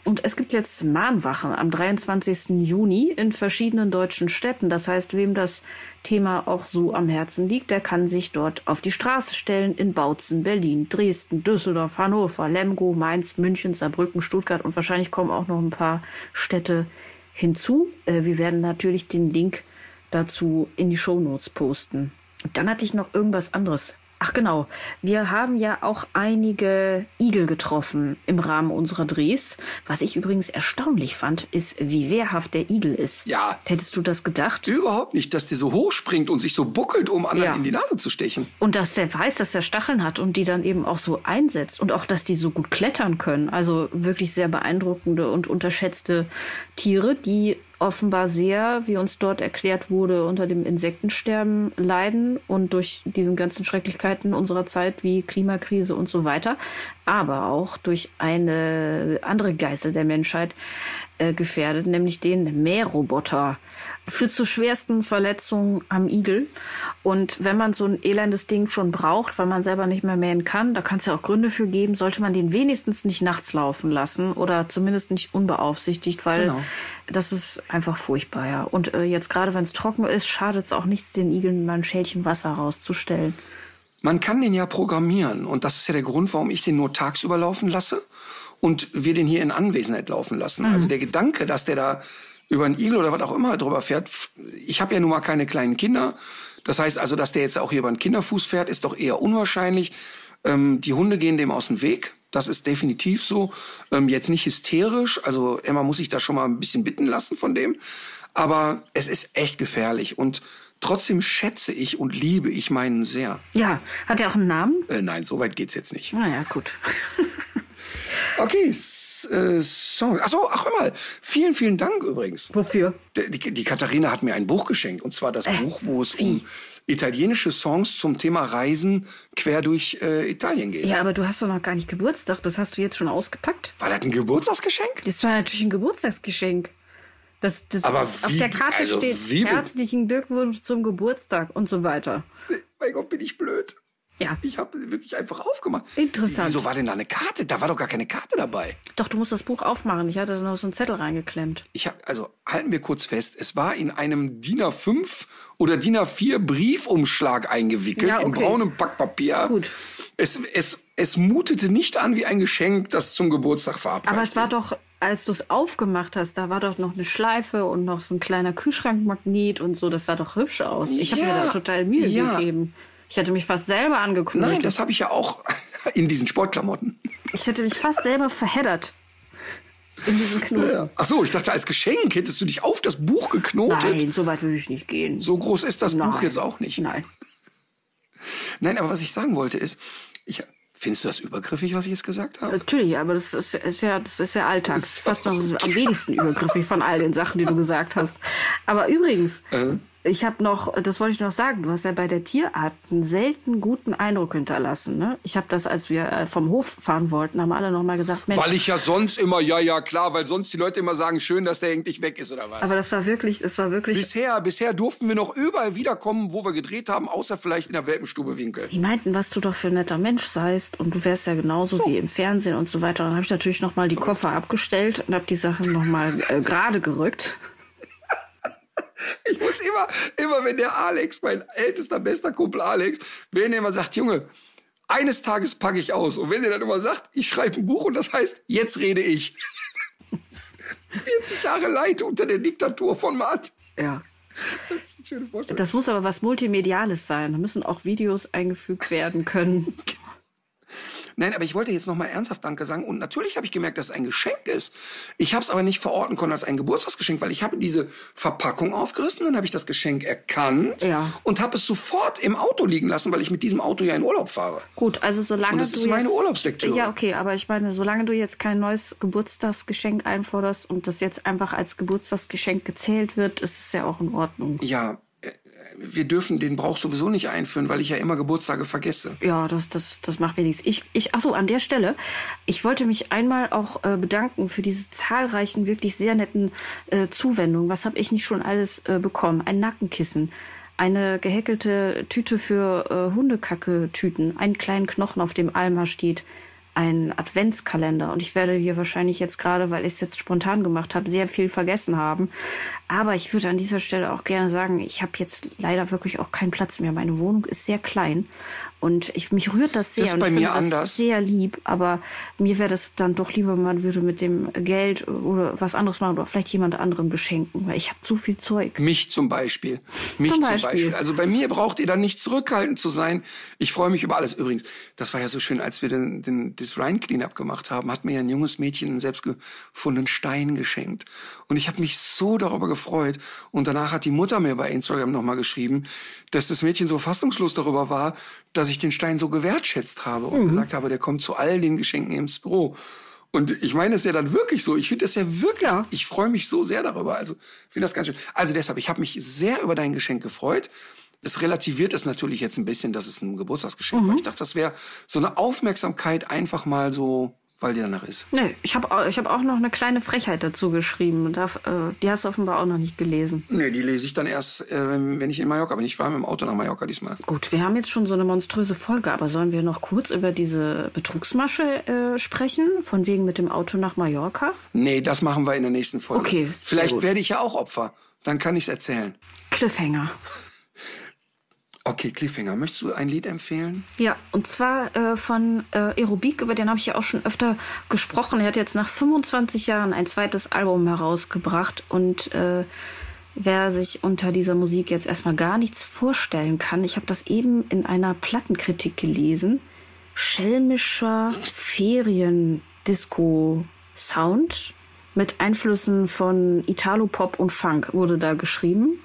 Und es gibt jetzt Mahnwachen am 23. Juni in verschiedenen deutschen Städten. Das heißt, wem das Thema auch so am Herzen liegt, der kann sich dort auf die Straße stellen in Bautzen, Berlin, Dresden, Düsseldorf, Hannover, Lemgo, Mainz, München, Saarbrücken, Stuttgart und wahrscheinlich kommen auch noch ein paar Städte hinzu. Äh, wir werden natürlich den Link dazu in die Show Notes posten. Dann hatte ich noch irgendwas anderes. Ach genau, wir haben ja auch einige Igel getroffen im Rahmen unserer Drehs. Was ich übrigens erstaunlich fand, ist, wie wehrhaft der Igel ist. Ja. Hättest du das gedacht? Überhaupt nicht, dass der so hoch springt und sich so buckelt, um anderen ja. in die Nase zu stechen. Und dass der weiß, dass er Stacheln hat und die dann eben auch so einsetzt. Und auch, dass die so gut klettern können. Also wirklich sehr beeindruckende und unterschätzte Tiere, die offenbar sehr, wie uns dort erklärt wurde, unter dem Insektensterben leiden und durch diesen ganzen Schrecklichkeiten unserer Zeit wie Klimakrise und so weiter, aber auch durch eine andere Geißel der Menschheit äh, gefährdet, nämlich den Mähroboter führt zu schwersten Verletzungen am Igel. Und wenn man so ein elendes Ding schon braucht, weil man selber nicht mehr mähen kann, da kann es ja auch Gründe für geben, sollte man den wenigstens nicht nachts laufen lassen oder zumindest nicht unbeaufsichtigt, weil genau. Das ist einfach furchtbar. Ja. Und äh, jetzt gerade, wenn es trocken ist, schadet es auch nichts, den Igeln mal ein Schälchen Wasser rauszustellen. Man kann den ja programmieren und das ist ja der Grund, warum ich den nur tagsüber laufen lasse und wir den hier in Anwesenheit laufen lassen. Mhm. Also der Gedanke, dass der da über einen Igel oder was auch immer drüber fährt. Ich habe ja nun mal keine kleinen Kinder. Das heißt also, dass der jetzt auch hier über einen Kinderfuß fährt, ist doch eher unwahrscheinlich. Ähm, die Hunde gehen dem aus dem Weg. Das ist definitiv so. Ähm, jetzt nicht hysterisch. Also Emma muss sich da schon mal ein bisschen bitten lassen von dem. Aber es ist echt gefährlich. Und trotzdem schätze ich und liebe ich meinen sehr. Ja, hat er auch einen Namen? Äh, nein, so weit geht's jetzt nicht. Naja, gut. okay, äh, Songs. Ach so, ach mal. Vielen, vielen Dank übrigens. Wofür? Die, die, die Katharina hat mir ein Buch geschenkt. Und zwar das Buch, wo es um italienische Songs zum Thema Reisen quer durch äh, Italien geht. Ja, aber du hast doch noch gar nicht Geburtstag. Das hast du jetzt schon ausgepackt? War das ein Geburtstagsgeschenk? Das war natürlich ein Geburtstagsgeschenk. Das, das, Aber auf wie- der Karte also steht herzlichen Glückwunsch zum Geburtstag und so weiter. Mein Gott, bin ich blöd. Ja. Ich habe wirklich einfach aufgemacht. Interessant. Wieso war denn da eine Karte? Da war doch gar keine Karte dabei. Doch, du musst das Buch aufmachen. Ich hatte da noch so einen Zettel reingeklemmt. Ich hab, also halten wir kurz fest, es war in einem DIN A5 oder DIN A4 Briefumschlag eingewickelt, Ja, in okay. braunem Packpapier. Gut. Es, es, es mutete nicht an wie ein Geschenk, das zum Geburtstag verabreicht Aber es war doch, als du es aufgemacht hast, da war doch noch eine Schleife und noch so ein kleiner Kühlschrankmagnet und so. Das sah doch hübsch aus. Ich habe mir Ja, da total Mühe ja. gegeben. Ich hätte mich fast selber angeguckt. Nein, das habe ich ja auch in diesen Sportklamotten. Ich hätte mich fast selber verheddert. In diesen Knoten. Ach so, ich dachte, als Geschenk hättest du dich auf das Buch geknotet. Nein, so weit würde ich nicht gehen. So groß ist das Buch Nein. jetzt auch nicht. Nein. Nein, aber was ich sagen wollte ist, ich, findest du das übergriffig, was ich jetzt gesagt habe? Natürlich, aber das ist, ist ja, das ist ja Alltag. Das ist fast noch am wenigsten übergriffig von all den Sachen, die du gesagt hast. Aber übrigens, Äh? Ich habe noch, das wollte ich noch sagen, du hast ja bei der Tierart einen selten guten Eindruck hinterlassen. Ne? Ich habe das, als wir äh, vom Hof fahren wollten, haben alle noch mal gesagt, Mensch, Weil ich ja sonst immer, ja, ja, klar, weil sonst die Leute immer sagen, schön, dass der endlich weg ist oder was. aber das war wirklich, das war wirklich. bisher, bisher durften wir noch überall wiederkommen, wo wir gedreht haben, außer vielleicht in der Welpenstube Winkel. Die meinten, was du doch für ein netter Mensch seist und du wärst ja genauso wie im Fernsehen und so weiter. Dann habe ich natürlich noch mal die Koffer abgestellt und habe die Sachen noch mal äh, gerade gerückt. Ich muss immer, immer wenn der Alex, mein ältester, bester Kumpel Alex, wenn er immer sagt, Junge, eines Tages packe ich aus. Und wenn er dann immer sagt, ich schreibe ein Buch und das heißt, jetzt rede ich. 40 Jahre Leid unter der Diktatur von Martin. Ja. Das ist eine schöne Vorstellung. Das muss aber was Multimediales sein. Da müssen auch Videos eingefügt werden können. Nein, aber ich wollte jetzt noch mal ernsthaft Danke sagen. Und natürlich habe ich gemerkt, dass es ein Geschenk ist. Ich habe es aber nicht verorten können als ein Geburtstagsgeschenk, weil ich habe diese Verpackung aufgerissen, dann habe ich das Geschenk erkannt Ja. und habe es sofort im Auto liegen lassen, weil ich mit diesem Auto ja in Urlaub fahre. Gut, also solange Und das du ist meine jetzt, Urlaubslektüre. Ja, okay, aber ich meine, solange du jetzt kein neues Geburtstagsgeschenk einforderst und das jetzt einfach als Geburtstagsgeschenk gezählt wird, ist es ja auch in Ordnung. Ja, wir dürfen den Brauch sowieso nicht einführen, weil ich ja immer Geburtstage vergesse. Ja, das, das, das macht nichts. Ich, ich, ach so, an der Stelle, ich wollte mich einmal auch äh, bedanken für diese zahlreichen, wirklich sehr netten äh, Zuwendungen. Was habe ich nicht schon alles äh, bekommen? Ein Nackenkissen, eine gehäkelte Tüte für äh, Hundekacke-Tüten, einen kleinen Knochen, auf dem Alma steht, ein Adventskalender. Und ich werde hier wahrscheinlich jetzt gerade, weil ich es jetzt spontan gemacht habe, sehr viel vergessen haben. Aber ich würde an dieser Stelle auch gerne sagen, ich habe jetzt leider wirklich auch keinen Platz mehr. Meine Wohnung ist sehr klein und ich, mich rührt das sehr. Das ist und bei ich mir finde das anders. sehr lieb, aber mir wäre das dann doch lieber, man würde mit dem Geld oder was anderes machen oder vielleicht jemand anderen beschenken, weil ich habe zu viel Zeug. Mich zum Beispiel. Mich Zum zum Beispiel. Beispiel. Also bei mir braucht ihr dann nicht zurückhaltend zu sein. Ich freue mich über alles. Übrigens, das war ja so schön, als wir den, den, das Rhine Cleanup gemacht haben, hat mir ja ein junges Mädchen einen selbstgefundenen Stein geschenkt. Und ich habe mich so darüber gefreut. Und danach hat die Mutter mir bei Instagram nochmal geschrieben, dass das Mädchen so fassungslos darüber war, dass ich den Stein so gewertschätzt habe und gesagt habe, der kommt zu all den Geschenken ins Büro. Und ich meine es ja dann wirklich so. Ich finde das ja wirklich, Ja. ich freue mich so sehr darüber. Also finde das ganz schön. Also deshalb, ich habe mich sehr über dein Geschenk gefreut. Es relativiert es natürlich jetzt ein bisschen, dass es ein Geburtstagsgeschenk war. Ich dachte, das wäre so eine Aufmerksamkeit einfach mal so, weil dir danach ist. Nee, ich habe ich hab auch noch eine kleine Frechheit dazu geschrieben. Darf, äh, die hast du offenbar auch noch nicht gelesen. Nee, die lese ich dann erst, äh, wenn ich in Mallorca bin. Ich fahre mit dem Auto nach Mallorca diesmal. Gut, wir haben jetzt schon so eine monströse Folge, aber sollen wir noch kurz über diese Betrugsmasche äh, sprechen? Von wegen mit dem Auto nach Mallorca? Nee, das machen wir in der nächsten Folge. Okay, Vielleicht werde ich ja auch Opfer. Dann kann ich's erzählen. Cliffhanger. Okay, Cliffhanger. Möchtest du ein Lied empfehlen? Ja, und zwar äh, von äh, Aerobik, über den habe ich ja auch schon öfter gesprochen. Er hat jetzt nach 25 Jahren ein zweites Album herausgebracht und äh, wer sich unter dieser Musik jetzt erstmal gar nichts vorstellen kann, ich habe das eben in einer Plattenkritik gelesen. Schelmischer Ferien-Disco-Sound mit Einflüssen von Italo-Pop und Funk wurde da geschrieben.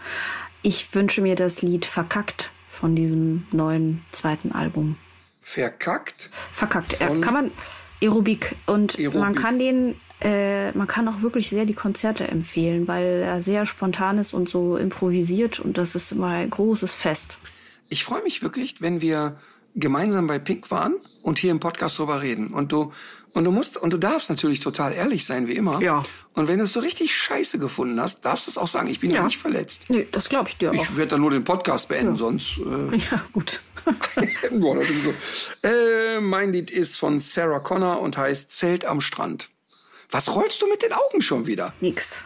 Ich wünsche mir das Lied Verkackt von diesem neuen zweiten Album. Verkackt? Verkackt. Er, Von- kann man Aerobik. Und Aerobik. man kann den, äh, man kann auch wirklich sehr die Konzerte empfehlen, weil er sehr spontan ist und so improvisiert und das ist immer ein großes Fest. Ich freue mich wirklich, wenn wir gemeinsam bei Pink waren und hier im Podcast drüber reden. Und du, und du musst, und du darfst natürlich total ehrlich sein, wie immer. Ja. Und wenn du es so richtig scheiße gefunden hast, darfst du es auch sagen, ich bin ja, Ja. nicht verletzt. Nee, das glaube ich dir auch. Ich werde dann nur den Podcast beenden, sonst. Äh, ja, gut. ja, das ist so. äh, mein Lied ist von Sarah Connor und heißt Zelt am Strand. Was rollst du mit den Augen schon wieder? Nix.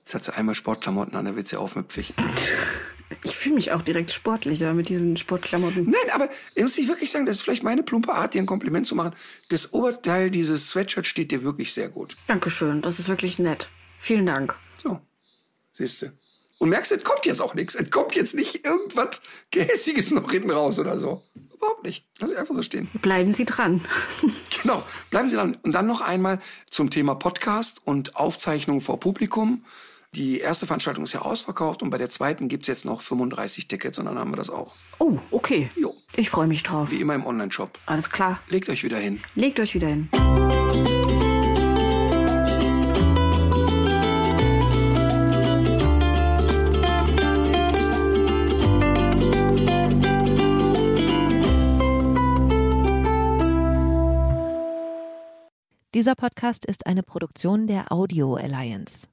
Jetzt hat sie einmal Sportklamotten an, da wird sie aufmüpfig. Ich fühle mich auch direkt sportlicher mit diesen Sportklamotten. Nein, aber ich muss ich wirklich sagen, das ist vielleicht meine plumpe Art, dir ein Kompliment zu machen. Das Oberteil dieses Sweatshirt steht dir wirklich sehr gut. Dankeschön, das ist wirklich nett. Vielen Dank. So, siehst du. Und merkst, es kommt jetzt auch nichts. Es kommt jetzt nicht irgendwas Gehässiges noch hinten raus oder so. Überhaupt nicht. Lass ich einfach so stehen. Bleiben Sie dran. Genau, bleiben Sie dran. Und dann noch einmal zum Thema Podcast und Aufzeichnung vor Publikum. Die erste Veranstaltung ist ja ausverkauft und bei der zweiten gibt's jetzt noch 35 Tickets und dann haben wir das auch. Oh, okay. Jo. Ich freue mich drauf. Wie immer im Online-Shop. Alles klar. Legt euch wieder hin. Legt euch wieder hin. Dieser Podcast ist eine Produktion der Audio Alliance.